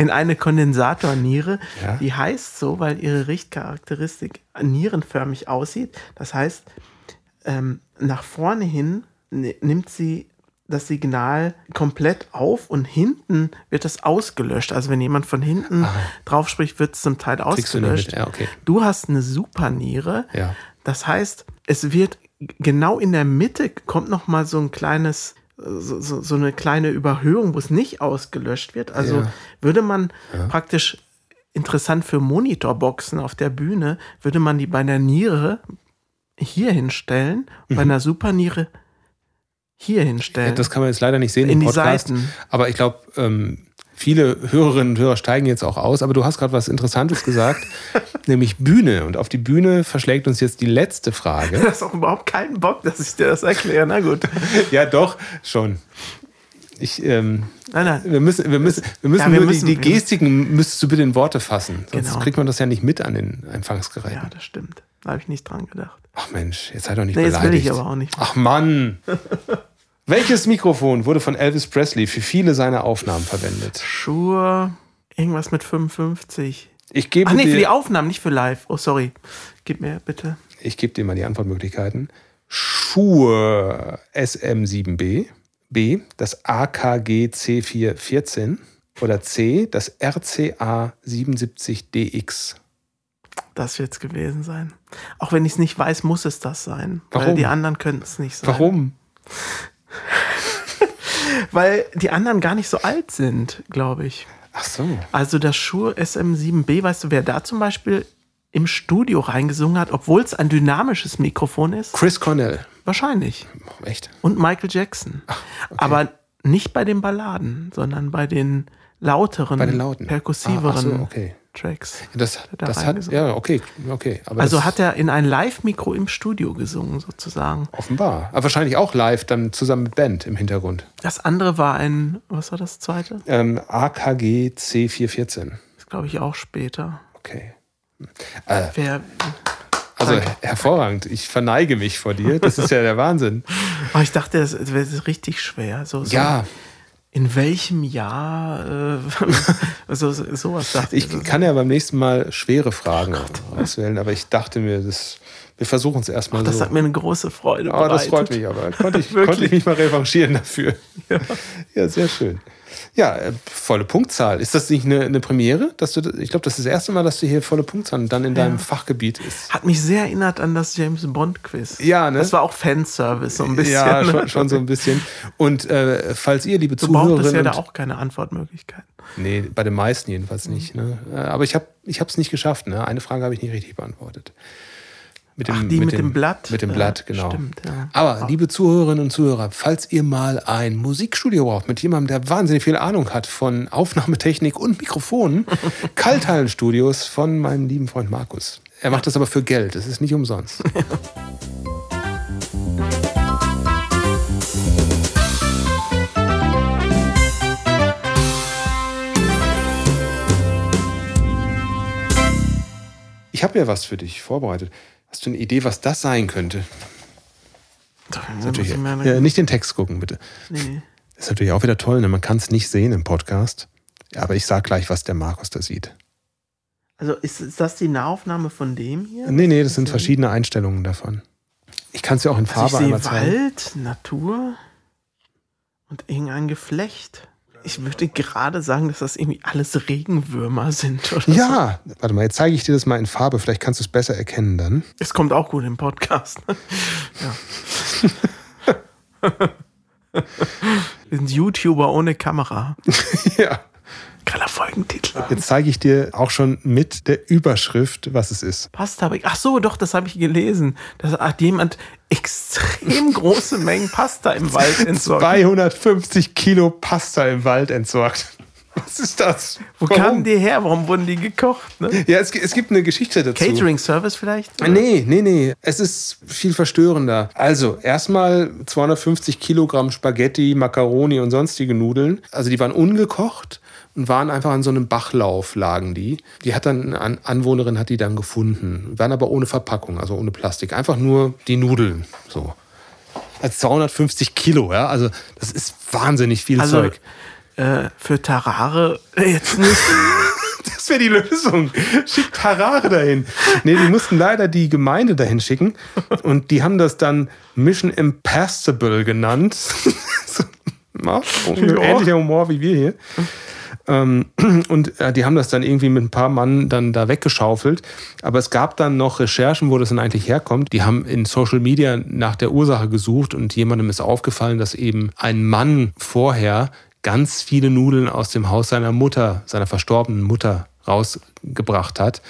in eine Kondensatorniere. Ja. Die heißt so, weil ihre Richtcharakteristik nierenförmig aussieht. Das heißt, ähm, nach vorne hin ni- nimmt sie das Signal komplett auf und hinten wird es ausgelöscht. Also wenn jemand von hinten drauf spricht, wird es zum Teil du ausgelöscht. mit. Ja, okay. Du hast eine Superniere. Ja. Das heißt, es wird genau in der Mitte kommt noch mal so ein kleines so, so, so eine kleine Überhöhung, wo es nicht ausgelöscht wird. Also Ja. würde man praktisch interessant für Monitorboxen auf der Bühne, würde man die bei einer Niere hier hinstellen, bei einer Superniere hier hinstellen. Das kann man jetzt leider nicht sehen In im die Podcast. Seiten. Aber ich glaube, ähm, viele Hörerinnen und Hörer steigen jetzt auch aus. Aber du hast gerade was Interessantes gesagt, nämlich Bühne. Und auf die Bühne verschlägt uns jetzt die letzte Frage. Du hast auch überhaupt keinen Bock, dass ich dir das erkläre. Na gut. ja, doch, schon. Ich, ähm, Nein, nein. wir müssen, wir müssen, wir müssen Ja, wir nur müssen- die, die Gestiken müsstest du bitte in Worte fassen. Sonst Genau. kriegt man das ja nicht mit an den Empfangsgeräten. Ja, das stimmt. Da habe ich nicht dran gedacht. Ach Mensch, jetzt sei doch nicht Nee, das will beleidigt. ich aber auch nicht. Ach Mann. Welches Mikrofon wurde von Elvis Presley für viele seiner Aufnahmen verwendet? Schuhe, irgendwas mit 55. Ich gebe Ach nee, für die Aufnahmen, nicht für live. Oh, sorry. Gib mir bitte. Ich gebe dir mal die Antwortmöglichkeiten. Schuhe SM7B, B, das AKG C414 oder C, das RCA 77DX. Das wird es gewesen sein. Auch wenn ich es nicht weiß, muss es das sein. Weil Warum? die anderen könnten es nicht sein. Warum? Weil die anderen gar nicht so alt sind, glaube ich. Ach so. Also das Shure SM7B, weißt du, wer da zum Beispiel im Studio reingesungen hat, obwohl es ein dynamisches Mikrofon ist? Chris Cornell. Wahrscheinlich. Echt? Und Michael Jackson. Aber nicht bei den Balladen, sondern bei den lauteren, Bei den Lauten. perkussiveren Ah, ach so, okay. Tracks. Das, da das hat, ja, okay, okay. Aber Also hat er in ein Live-Mikro im Studio gesungen, sozusagen. Offenbar. Aber wahrscheinlich auch live, dann zusammen mit Band im Hintergrund. Das andere war ein, was war das zweite? Ähm, AKG C414. Das glaube ich auch später. Okay. Wer, Also Danke. hervorragend. Ich verneige mich vor dir. Das ist ja der Wahnsinn. oh, ich dachte, das wäre richtig schwer. So, so Ja, In welchem Jahr? Äh, so, so, sowas dachte ich kann ja beim nächsten Mal schwere Fragen auswählen, aber ich dachte mir, das, wir versuchen es erstmal Das so. hat mir eine große Freude Oh, das bereitet. freut mich aber. Konnte ich, konnte ich mich mal revanchieren dafür. Ja, sehr schön. Ja, äh, volle Punktzahl. Ist das nicht eine, eine Premiere? Dass du, ich glaube, das ist das erste Mal, dass du hier volle Punktzahl dann in deinem Fachgebiet ist. Hat mich sehr erinnert an das James Bond Quiz. Ja, ne? Das war auch Fanservice, so ein bisschen. Ja, schon, schon so ein bisschen. Und äh, falls ihr, liebe Du brauchtest Zuhörerinnen. ja da auch keine Antwortmöglichkeit. Nee, bei den meisten jedenfalls nicht. Ne? Äh, Aber ich habe es nicht geschafft. Ne? Eine Frage habe ich nicht richtig beantwortet. Mit Ach, die mit dem Blatt? Mit dem Ja, Blatt, genau. stimmt, ja. Aber, liebe Zuhörerinnen und Zuhörer, falls ihr mal ein Musikstudio braucht mit jemandem, der wahnsinnig viel Ahnung hat von Aufnahmetechnik und Mikrofonen, Kalthallenstudios von meinem lieben Freund Markus. Er macht das aber für Geld, es ist nicht umsonst. Ich habe ja was für dich vorbereitet. Hast du eine Idee, was das sein könnte? Da Natürlich, ich ja, nicht den Text gucken, bitte. nee. Ist natürlich auch wieder toll, ne? man kann es nicht sehen im Podcast. Aber ich sag gleich, was der Markus da sieht. Also ist, ist das die Nahaufnahme von dem hier? Nee, nee, das sind verschiedene Einstellungen davon. Ich kann es ja auch in Also Farbe ich sehe einmal zeigen. Wald, Natur und irgendein Geflecht. Ich würde gerade sagen, dass das irgendwie alles Regenwürmer sind. Oder So. Ja, warte mal, jetzt zeige ich dir das mal in Farbe. Vielleicht kannst du es besser erkennen dann. Es kommt auch gut im Podcast. ja. Wir sind YouTuber ohne Kamera. ja. Geiler Folgentitel. Jetzt zeige ich dir auch schon mit der Überschrift, was es ist. Pasta. Ach so, doch, das habe ich gelesen. Da hat jemand extrem große Mengen Pasta im Wald entsorgt. 250 Kilo Pasta im Wald entsorgt. Was ist das? Wo kamen die her? Warum wurden die gekocht? Ne? Ja, es, es gibt eine Geschichte dazu. Catering Service vielleicht? Nee, nee, nee. Es ist viel verstörender. Also, erstmal 250 Kilogramm Spaghetti, Macaroni und sonstige Nudeln. Also, die waren ungekocht und waren einfach an so einem Bachlauf, lagen die. Die hat dann, eine An Anwohnerin hat die dann gefunden. Waren aber ohne Verpackung, also ohne Plastik. Einfach nur die Nudeln. So. Also 250 Kilo, ja. Also, das ist wahnsinnig viel Also Zeug. äh, für Tarare jetzt nicht. Das wäre die Lösung. Schickt Harare dahin. Nee, die mussten leider die Gemeinde dahin schicken. Und die haben das dann Mission Impassable genannt. so, ähnlicher Humor wie wir hier. Ähm, und äh, die haben das dann irgendwie mit ein paar Mann dann da weggeschaufelt. Aber es gab dann noch Recherchen, wo das dann eigentlich herkommt. Die haben in Social Media nach der Ursache gesucht und jemandem ist aufgefallen, dass eben ein Mann vorher ganz viele Nudeln aus dem Haus seiner Mutter, seiner verstorbenen Mutter rausgebracht hat.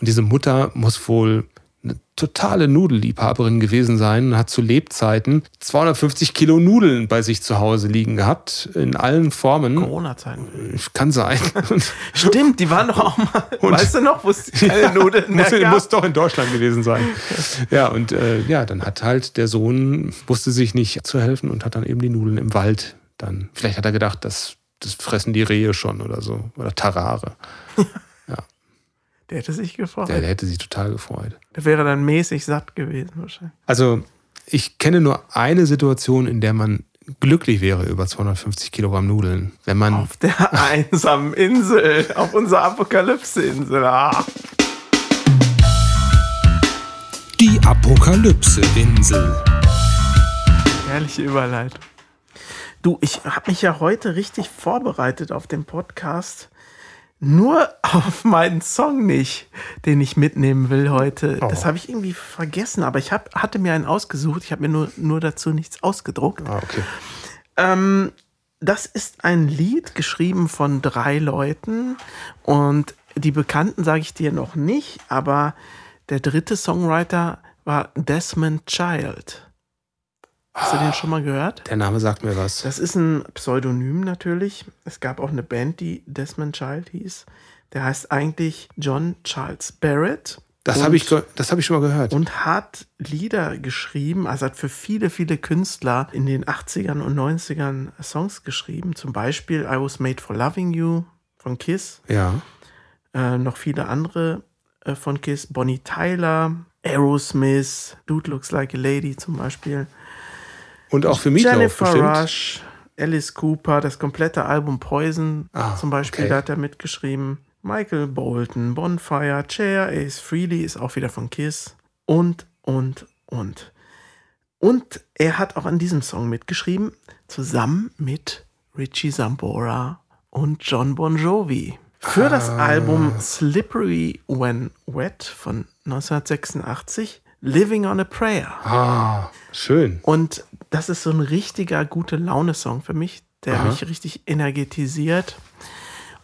Und diese Mutter muss wohl eine totale Nudelliebhaberin gewesen sein und hat zu Lebzeiten 250 Kilo Nudeln bei sich zu Hause liegen gehabt, in allen Formen. Corona-Zeiten. Kann sein. Stimmt, die waren doch auch mal. weißt du noch, wo es keine Nudeln mehr muss, gab? muss doch in Deutschland gewesen sein. Ja, und äh, ja, dann hat halt der Sohn, wusste sich nicht zu helfen und hat dann eben die Nudeln im Wald dann. Vielleicht hat er gedacht, das, das fressen die Rehe schon oder so. Oder Tarare. Der hätte sich gefreut. Der, der hätte sich total gefreut. Der wäre dann mäßig satt gewesen wahrscheinlich. Also, ich kenne nur eine Situation, in der man glücklich wäre über 250 Kilogramm Nudeln. Wenn man. Auf der einsamen Insel, auf unserer Apokalypse-Insel. Ah. Die Apokalypse-Insel. Herrliche Überleitung. Du, ich habe mich ja heute richtig vorbereitet auf den Podcast. Nur auf meinen Song nicht, den ich mitnehmen will heute. Oh. Das habe ich irgendwie vergessen, aber ich hab, hatte mir einen ausgesucht. Ich habe mir nur, nur dazu nichts ausgedruckt. Ah, okay. Ähm, das ist ein Lied geschrieben von drei Leuten und die Bekannten sage ich dir noch nicht, aber der dritte Songwriter war Desmond Child. Hast du den schon mal gehört? Der Name sagt mir was. Das ist ein Pseudonym natürlich. Es gab auch eine Band, die Desmond Child hieß. Der heißt eigentlich John Charles Barrett. Das habe ich, das hab ich schon mal gehört. und hat Lieder geschrieben, also hat für viele, viele Künstler in den 80ern und 90ern Songs geschrieben. Zum Beispiel I Was Made for Loving You von Kiss, ja. äh, noch viele andere äh, von Kiss, Bonnie Tyler, Aerosmith, Dude Looks Like a Lady zum Beispiel. Und auch für Meatloaf Jennifer bestimmt. Rush, Alice Cooper, das komplette Album Poison Ah, zum Beispiel, okay. da hat er mitgeschrieben. Michael Bolton, Bonfire, Chair, Ace Frehley ist auch wieder von Kiss. Und, und, und. Und er hat auch an diesem Song mitgeschrieben, zusammen mit Richie Zambora und John Bon Jovi. Für das Ah. Album Slippery When Wet von 1986, Living on a Prayer. Ah, schön. Und das ist so ein richtiger gute Laune-Song für mich, der Aha. mich richtig energetisiert.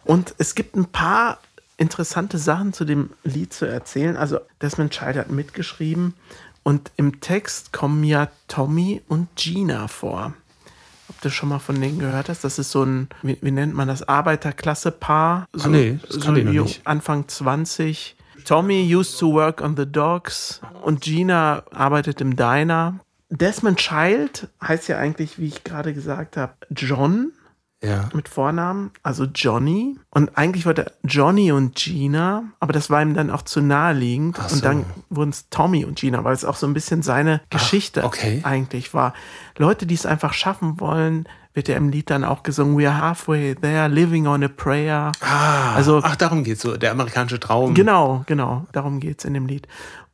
Und es gibt ein paar interessante Sachen zu dem Lied zu erzählen. Also Desmond Child hat mitgeschrieben und im Text kommen ja Tommy und Gina vor. Ob du schon mal von denen gehört hast? Das ist so ein, wie, wie nennt man das, Arbeiterklasse-Paar. So, Ah, nee, das jung- nicht. Anfang 20. Tommy used to work on the dogs und Gina arbeitet im Diner. Desmond Child heißt ja eigentlich, wie ich gerade gesagt habe, John Ja. mit Vornamen, also Johnny. Und eigentlich wollte er Johnny und Gina, aber das war ihm dann auch zu naheliegend. Ach so. Und dann wurden es Tommy und Gina, weil es auch so ein bisschen seine Geschichte okay. eigentlich war. Leute, die es einfach schaffen wollen, wird ja im Lied dann auch gesungen, we are halfway there, living on a prayer. Ah, Also- ach, darum geht's so. Der amerikanische Traum. Genau, genau, darum geht es in dem Lied.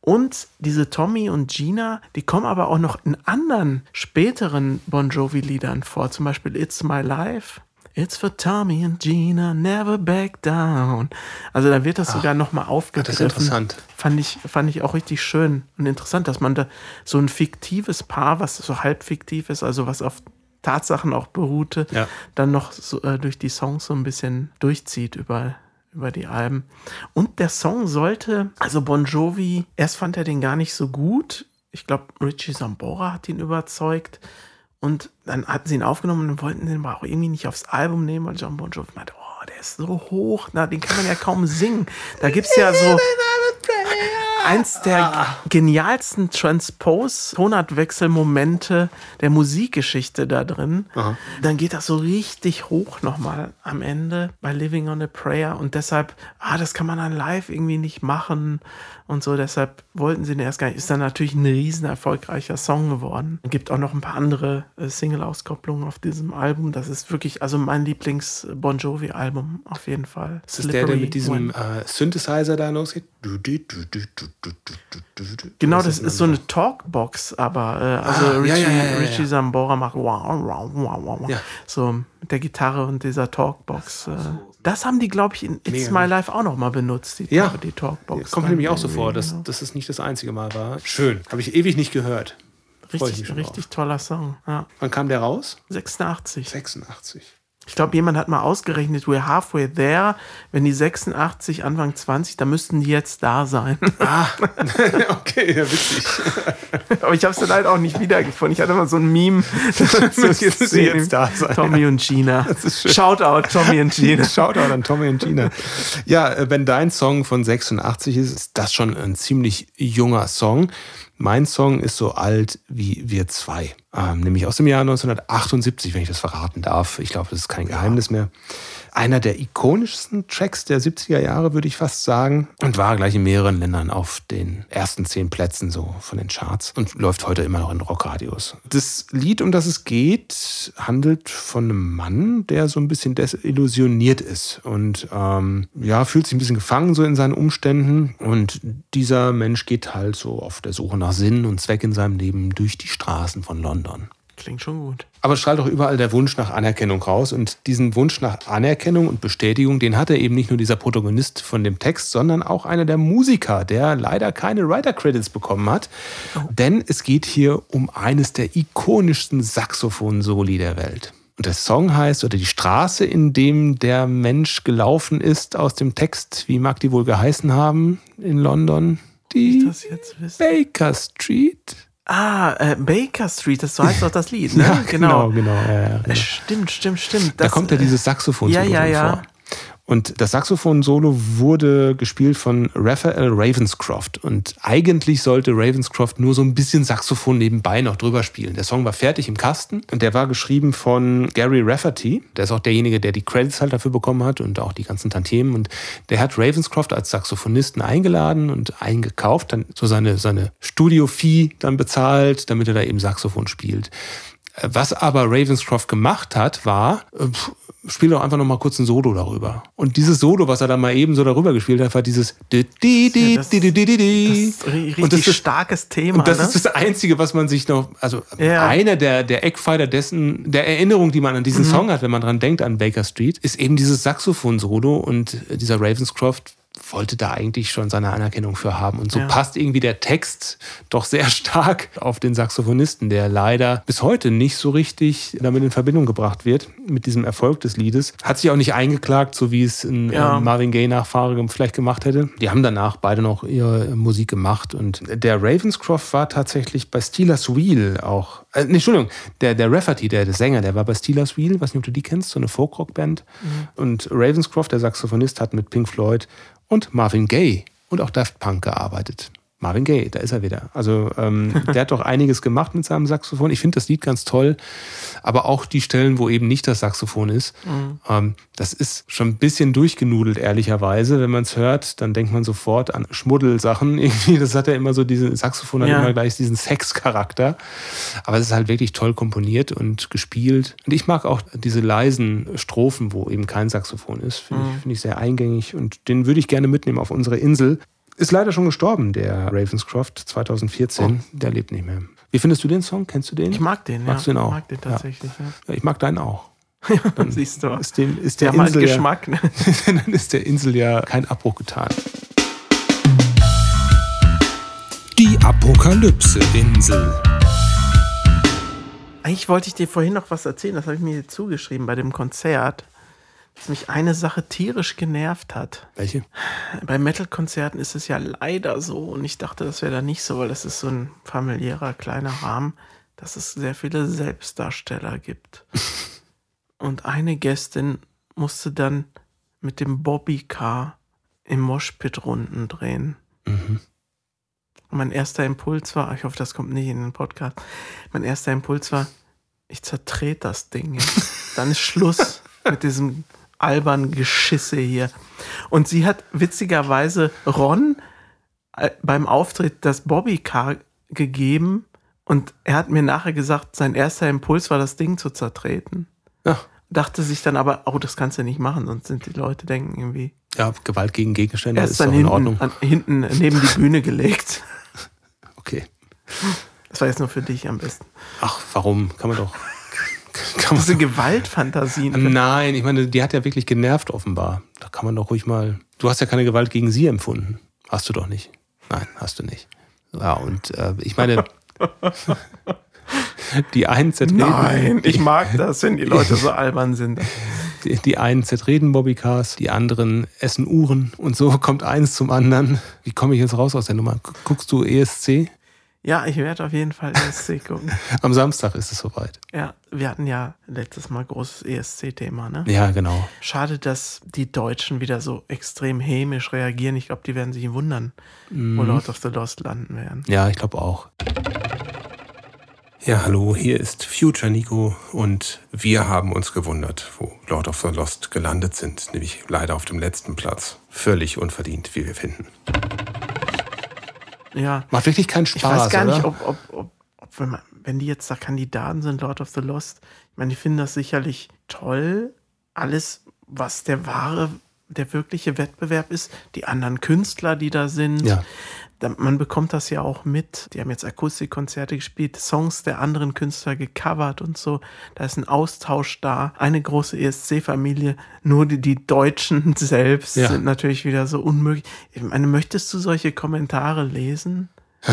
Und diese Tommy und Gina, die kommen aber auch noch in anderen späteren Bon Jovi-Liedern vor. Zum Beispiel It's My Life. It's for Tommy and Gina, never back down. Also da wird das sogar nochmal aufgegriffen. das ist interessant. Fand ich, fand ich auch richtig schön und interessant, dass man da so ein fiktives Paar, was so halb fiktiv ist, also was auf Tatsachen auch beruhte, Ja. dann noch so, äh, durch die Songs so ein bisschen durchzieht über, über die Alben. Und der Song sollte, also Bon Jovi, erst fand er den gar nicht so gut. Ich glaube, Richie Sambora hat ihn überzeugt. Und dann hatten sie ihn aufgenommen und wollten den aber auch irgendwie nicht aufs Album nehmen, weil John Bon Jovi meinte, oh, der ist so hoch, na, den kann man ja kaum singen. Da gibt es ja so eins der genialsten Transpose-Tonartwechselmomente der Musikgeschichte da drin. Dann geht das so richtig hoch nochmal am Ende bei Living on a Prayer. Und deshalb, ah, das kann man dann live irgendwie nicht machen und so. Deshalb wollten sie den erst gar nicht. Ist dann natürlich ein riesen erfolgreicher Song geworden. Es gibt auch noch ein paar andere äh, Single-Auskopplungen auf diesem Album. Das ist wirklich, also mein Lieblings-Bon Jovi-Album auf jeden Fall. Das ist der, der mit diesem äh, Synthesizer da losgeht? Genau, das ist, ist so eine Talkbox, aber äh, ah, also ah, Richie, ja, ja, ja, Richie Sambora macht wow, wow, wow, wow, so mit der Gitarre und dieser Talkbox. Äh, so das haben die, glaube ich, in It's Mega My Life auch noch mal benutzt, die, Ja. die Talkbox. Kommt mir nämlich auch so vor, dass, genau. dass es nicht das einzige Mal war. Schön. Habe ich ewig nicht gehört. Richtig, richtig toller Song. Ja. Wann kam der raus? 86. 86. Ich glaube, jemand hat mal ausgerechnet, we're halfway there. Wenn die 86, Anfang 20, dann müssten die jetzt da sein. Ah, okay, ja, witzig. Aber ich habe es dann halt auch nicht wiedergefunden. Ich hatte mal so ein Meme. Müssten sie jetzt da sein. Tommy und Gina. ist schön. Shoutout, Tommy und Gina. Shoutout an Tommy und Gina. Ja, äh, wenn dein Song von 86 ist, ist das schon ein ziemlich junger Song. Mein Song ist so alt wie wir zwei, ähm, nämlich aus dem Jahr 1978, wenn ich das verraten darf. Ich glaube, das ist kein Geheimnis mehr. Einer der ikonischsten Tracks der 70er Jahre, würde ich fast sagen. Und war gleich in mehreren Ländern auf den ersten zehn Plätzen so von den Charts und läuft heute immer noch in Rockradios. Das Lied, um das es geht, handelt von einem Mann, der so ein bisschen desillusioniert ist und ähm, ja, fühlt sich ein bisschen gefangen so in seinen Umständen. Und dieser Mensch geht halt so auf der Suche nach Sinn und Zweck in seinem Leben durch die Straßen von London. Klingt schon gut. Aber es strahlt auch überall der Wunsch nach Anerkennung raus. Und diesen Wunsch nach Anerkennung und Bestätigung, den hatte eben nicht nur dieser Protagonist von dem Text, sondern auch einer der Musiker, der leider keine Writer-Credits bekommen hat. Denn es geht hier um eines der ikonischsten Saxophon-Soli der Welt. Und der Song heißt, oder die Straße, in dem der Mensch gelaufen ist, aus dem Text, wie mag die wohl geheißen haben in London? Die. Baker Street. Ah, äh, Baker Street, das so heißt doch das Lied, ne? Ja, genau, genau. ja, ja, Äh, genau. Stimmt, stimmt, stimmt. Da Das, kommt ja äh, dieses Saxophon ja, ja, ja. vor. Und das Saxophon-Solo wurde gespielt von Raphael Ravenscroft. Und eigentlich sollte Ravenscroft nur so ein bisschen Saxophon nebenbei noch drüber spielen. Der Song war fertig im Kasten und der war geschrieben von Gary Rafferty. Der ist auch derjenige, der die Credits halt dafür bekommen hat und auch die ganzen Tantiemen. Und der hat Ravenscroft als Saxophonisten eingeladen und eingekauft, dann so seine, seine Studio-Fee dann bezahlt, damit er da eben Saxophon spielt. Was aber Ravenscroft gemacht hat, war, äh, spiel doch einfach noch mal kurz ein Solo darüber. Und dieses Solo, was er da mal eben so darüber gespielt hat, war dieses das-. Das richtig Und das ist- starkes Thema, Und das ne? ist das Einzige, was man sich noch, also Ja. einer der, der Eckpfeiler dessen, der Erinnerung, die man an Mhm. diesen Song hat, wenn man dran denkt, an Baker Street, ist eben dieses Saxophon-Solo und äh, dieser Ravenscroft wollte da eigentlich schon seine Anerkennung für haben. Und so Ja. passt irgendwie der Text doch sehr stark auf den Saxophonisten, der leider bis heute nicht so richtig damit in Verbindung gebracht wird mit diesem Erfolg des Liedes. Hat sich auch nicht eingeklagt, so wie es ein Ja. Marvin Gaye-Nachfahre vielleicht gemacht hätte. Die haben danach beide noch ihre Musik gemacht. Und der Ravenscroft war tatsächlich bei Steelers Wheel auch. Äh, nee, Entschuldigung, der, der Rafferty, der, der Sänger, der war bei Steelers Wheel, weiß nicht, ob du die kennst, so eine Folkrock-Band. Und Ravenscroft, der Saxophonist, hat mit Pink Floyd und Marvin Gaye und auch Daft Punk gearbeitet. Marvin Gaye, da ist er wieder. Also ähm, der hat doch einiges gemacht mit seinem Saxophon. Ich finde das Lied ganz toll, aber auch die Stellen, wo eben nicht das Saxophon ist, ähm, das ist schon ein bisschen durchgenudelt, ehrlicherweise. Wenn man es hört, dann denkt man sofort an Schmuddelsachen. Irgendwie, das hat ja immer so, diese Saxophon hat Ja. immer gleich diesen Sexcharakter. Aber es ist halt wirklich toll komponiert und gespielt. Und ich mag auch diese leisen Strophen, wo eben kein Saxophon ist. Finde ich, finde ich sehr eingängig und den würde ich gerne mitnehmen auf unsere Insel. Ist leider schon gestorben, der Ravenscroft 2014. Der lebt nicht mehr. Wie findest du den Song? Kennst du den? Ich mag den, Magst ja. du ihn auch? Ich mag den tatsächlich, ja. Ja, ich mag deinen auch. Dann siehst du. Ist, dem, ist der halt Insel Geschmack, ne? Ja, dann ist der Insel ja kein Abbruch getan. Die Apokalypse-Insel. Eigentlich wollte ich dir vorhin noch was erzählen, das habe ich mir hier zugeschrieben bei dem Konzert, dass mich eine Sache tierisch genervt hat. Welche? Bei Metal-Konzerten ist es ja leider so, und ich dachte, das wäre da nicht so, weil das ist so ein familiärer kleiner Rahmen, dass es sehr viele Selbstdarsteller gibt. und eine Gästin musste dann mit dem Bobby-Car im Moshpit Runden drehen. Und mein erster Impuls war, ich hoffe, das kommt nicht in den Podcast. Mein erster Impuls war, ich zertrete das Ding jetzt. Dann ist Schluss mit diesem albernen Geschisse hier. Und sie hat witzigerweise Ron äh, beim Auftritt das Bobby-Car gegeben und er hat mir nachher gesagt, sein erster Impuls war, das Ding zu zertreten. Ja, Dachte sich dann aber, oh, das kannst du nicht machen, sonst sind die Leute denken irgendwie. ja Gewalt gegen Gegenstände Er ist dann in hinten, Ordnung. an, hinten neben die Bühne gelegt. Okay. Das war jetzt nur für dich am besten. Ach, warum? Kann man doch. Kann man Diese Gewaltfantasien. Nein, ich meine, die hat ja wirklich genervt offenbar. Da kann man doch ruhig mal. Du hast ja keine Gewalt gegen sie empfunden. Hast du doch nicht. Nein, hast du nicht. Ja, und äh, ich meine, die einen zertreten. Nein, ich mag das, wenn die Leute so albern sind. Die, die einen zertreten Bobbycars, die anderen essen Uhren und so kommt eins zum anderen. Wie komme ich jetzt raus aus der Nummer? Guckst du ESC? Ja, ich werde auf jeden Fall ESC gucken. Am Samstag ist es soweit. Ja, wir hatten ja letztes Mal großes ESC-Thema, ne? Ja, genau. Schade, dass die Deutschen wieder so extrem hämisch reagieren. Ich glaube, die werden sich wundern, wo Lord of the Lost landen werden. Ja, ich glaube auch. Ja, hallo, hier ist Future Nico und wir haben uns gewundert, wo Lord of the Lost gelandet sind, nämlich leider auf dem letzten Platz. Völlig unverdient, wie wir finden. Ja, Macht wirklich keinen Spaß. ich weiß gar oder? nicht, ob, ob, ob, ob wenn, man, wenn die jetzt da Kandidaten sind, Lord of the Lost, ich meine, die finden das sicherlich toll. Alles, was der wahre, der wirkliche Wettbewerb ist, die anderen Künstler, die da sind. Ja. Man bekommt das ja auch mit. Die haben jetzt Akustikkonzerte gespielt, Songs der anderen Künstler gecovert und so. Da ist ein Austausch da. Eine große ESC-Familie. Nur die, die Deutschen selbst Ja. sind natürlich wieder so unmöglich. Ich meine, möchtest du solche Kommentare lesen?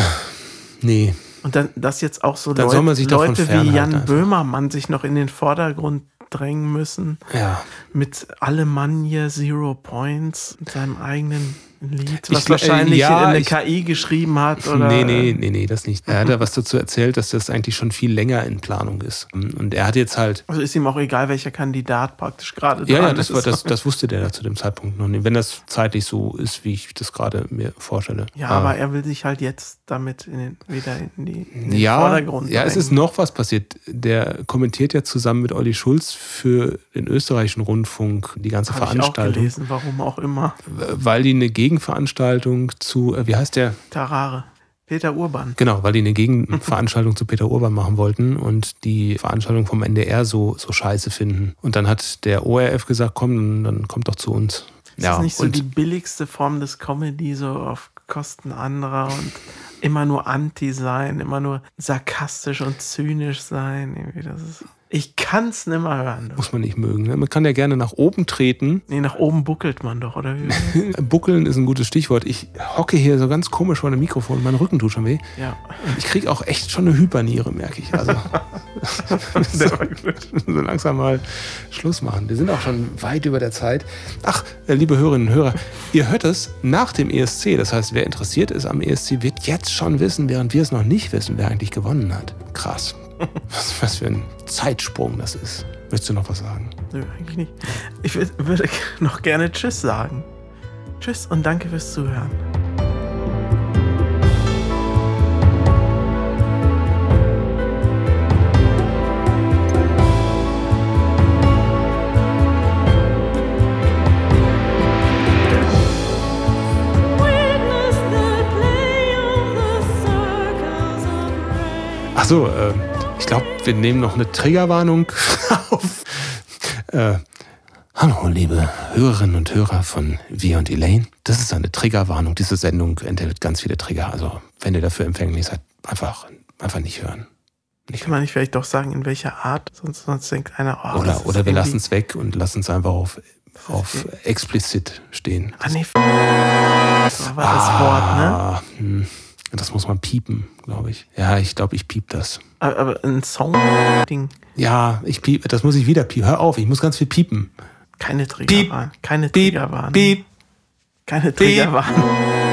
Nee. Und dann, dass jetzt auch so Dann Leut- soll man sich davon Leute wie Jan einfach. Böhmermann sich noch in den Vordergrund drängen müssen. Ja. Mit Alemannia Zero Points, mit seinem eigenen Lied, Ich was gl- äh, wahrscheinlich ja, eine ich- KI geschrieben hat. Oder, nee, nee, nee, nee, das nicht. Er hat ja was dazu erzählt, dass das eigentlich schon viel länger in Planung ist. Und er hat jetzt halt. Also ist ihm auch egal, welcher Kandidat praktisch gerade Ja, ja, dran das, ist. war, das, das wusste der da zu dem Zeitpunkt noch nicht. Wenn das zeitlich so ist, wie ich das gerade mir vorstelle. ja, Ah. aber er will sich halt jetzt damit in den, wieder in, die, in den ja, Vordergrund ja, es ist noch was passiert. Der kommentiert ja zusammen mit Olli Schulz für den österreichischen Rundfunk die ganze Hab ich auch Veranstaltung, gelesen, warum auch immer. weil die eine Gegenveranstaltung zu, äh, wie heißt der? Tarare. Peter Urban. Genau, weil die eine Gegenveranstaltung zu Peter Urban machen wollten und die Veranstaltung vom NDR so, so scheiße finden. Und dann hat der ORF gesagt, komm, dann kommt doch zu uns. Ist das nicht so die billigste Form des Comedy, so auf Kosten anderer und immer nur anti sein, immer nur sarkastisch und zynisch sein? Irgendwie, das ist, ich kann es nimmer hören. Du. muss man nicht mögen. Ne? Man kann ja gerne nach oben treten. Nee, nach oben buckelt man doch, oder wie? Buckeln ist ein gutes Stichwort. Ich hocke hier so ganz komisch vor dem Mikrofon. Mein Rücken tut schon weh. ja. Ich kriege auch echt schon eine Hyperniere, merke ich. Also so, so langsam mal Schluss machen. Wir sind auch schon weit über der Zeit. Ach, äh, liebe Hörerinnen und Hörer, ihr hört es nach dem ESC. Das heißt, wer interessiert ist am ESC, wird jetzt schon wissen, während wir es noch nicht wissen, wer eigentlich gewonnen hat. Krass. Was, was für ein Zeitsprung das ist. Möchtest du noch was sagen? Nö, eigentlich nicht. Ich wür- würde noch gerne Tschüss sagen. Tschüss und danke fürs Zuhören. Ach so, äh, ich glaube, wir nehmen noch eine Triggerwarnung auf. Äh, hallo, liebe Hörerinnen und Hörer von Wir und Elaine. Das ist eine Triggerwarnung. Diese Sendung enthält ganz viele Trigger. Also, wenn ihr dafür empfänglich seid, einfach, einfach nicht hören. Nicht Kann man nicht vielleicht doch sagen, in welcher Art? Sonst, sonst denkt einer, oh, das Oder, oder wir lassen es weg und lassen es einfach auf, auf explizit stehen. Ah, nee, so war das Wort, ne? Ah, hm. Das muss man piepen, glaube ich. Ja, ich glaube, ich piep das. Aber, ein Song-Ding, Ja, ich piep, das muss ich wieder piepen. Hör auf, ich muss ganz viel piepen. keine Triggerwarnung. Keine Triggerwarnung. Keine. Triggerwarnung.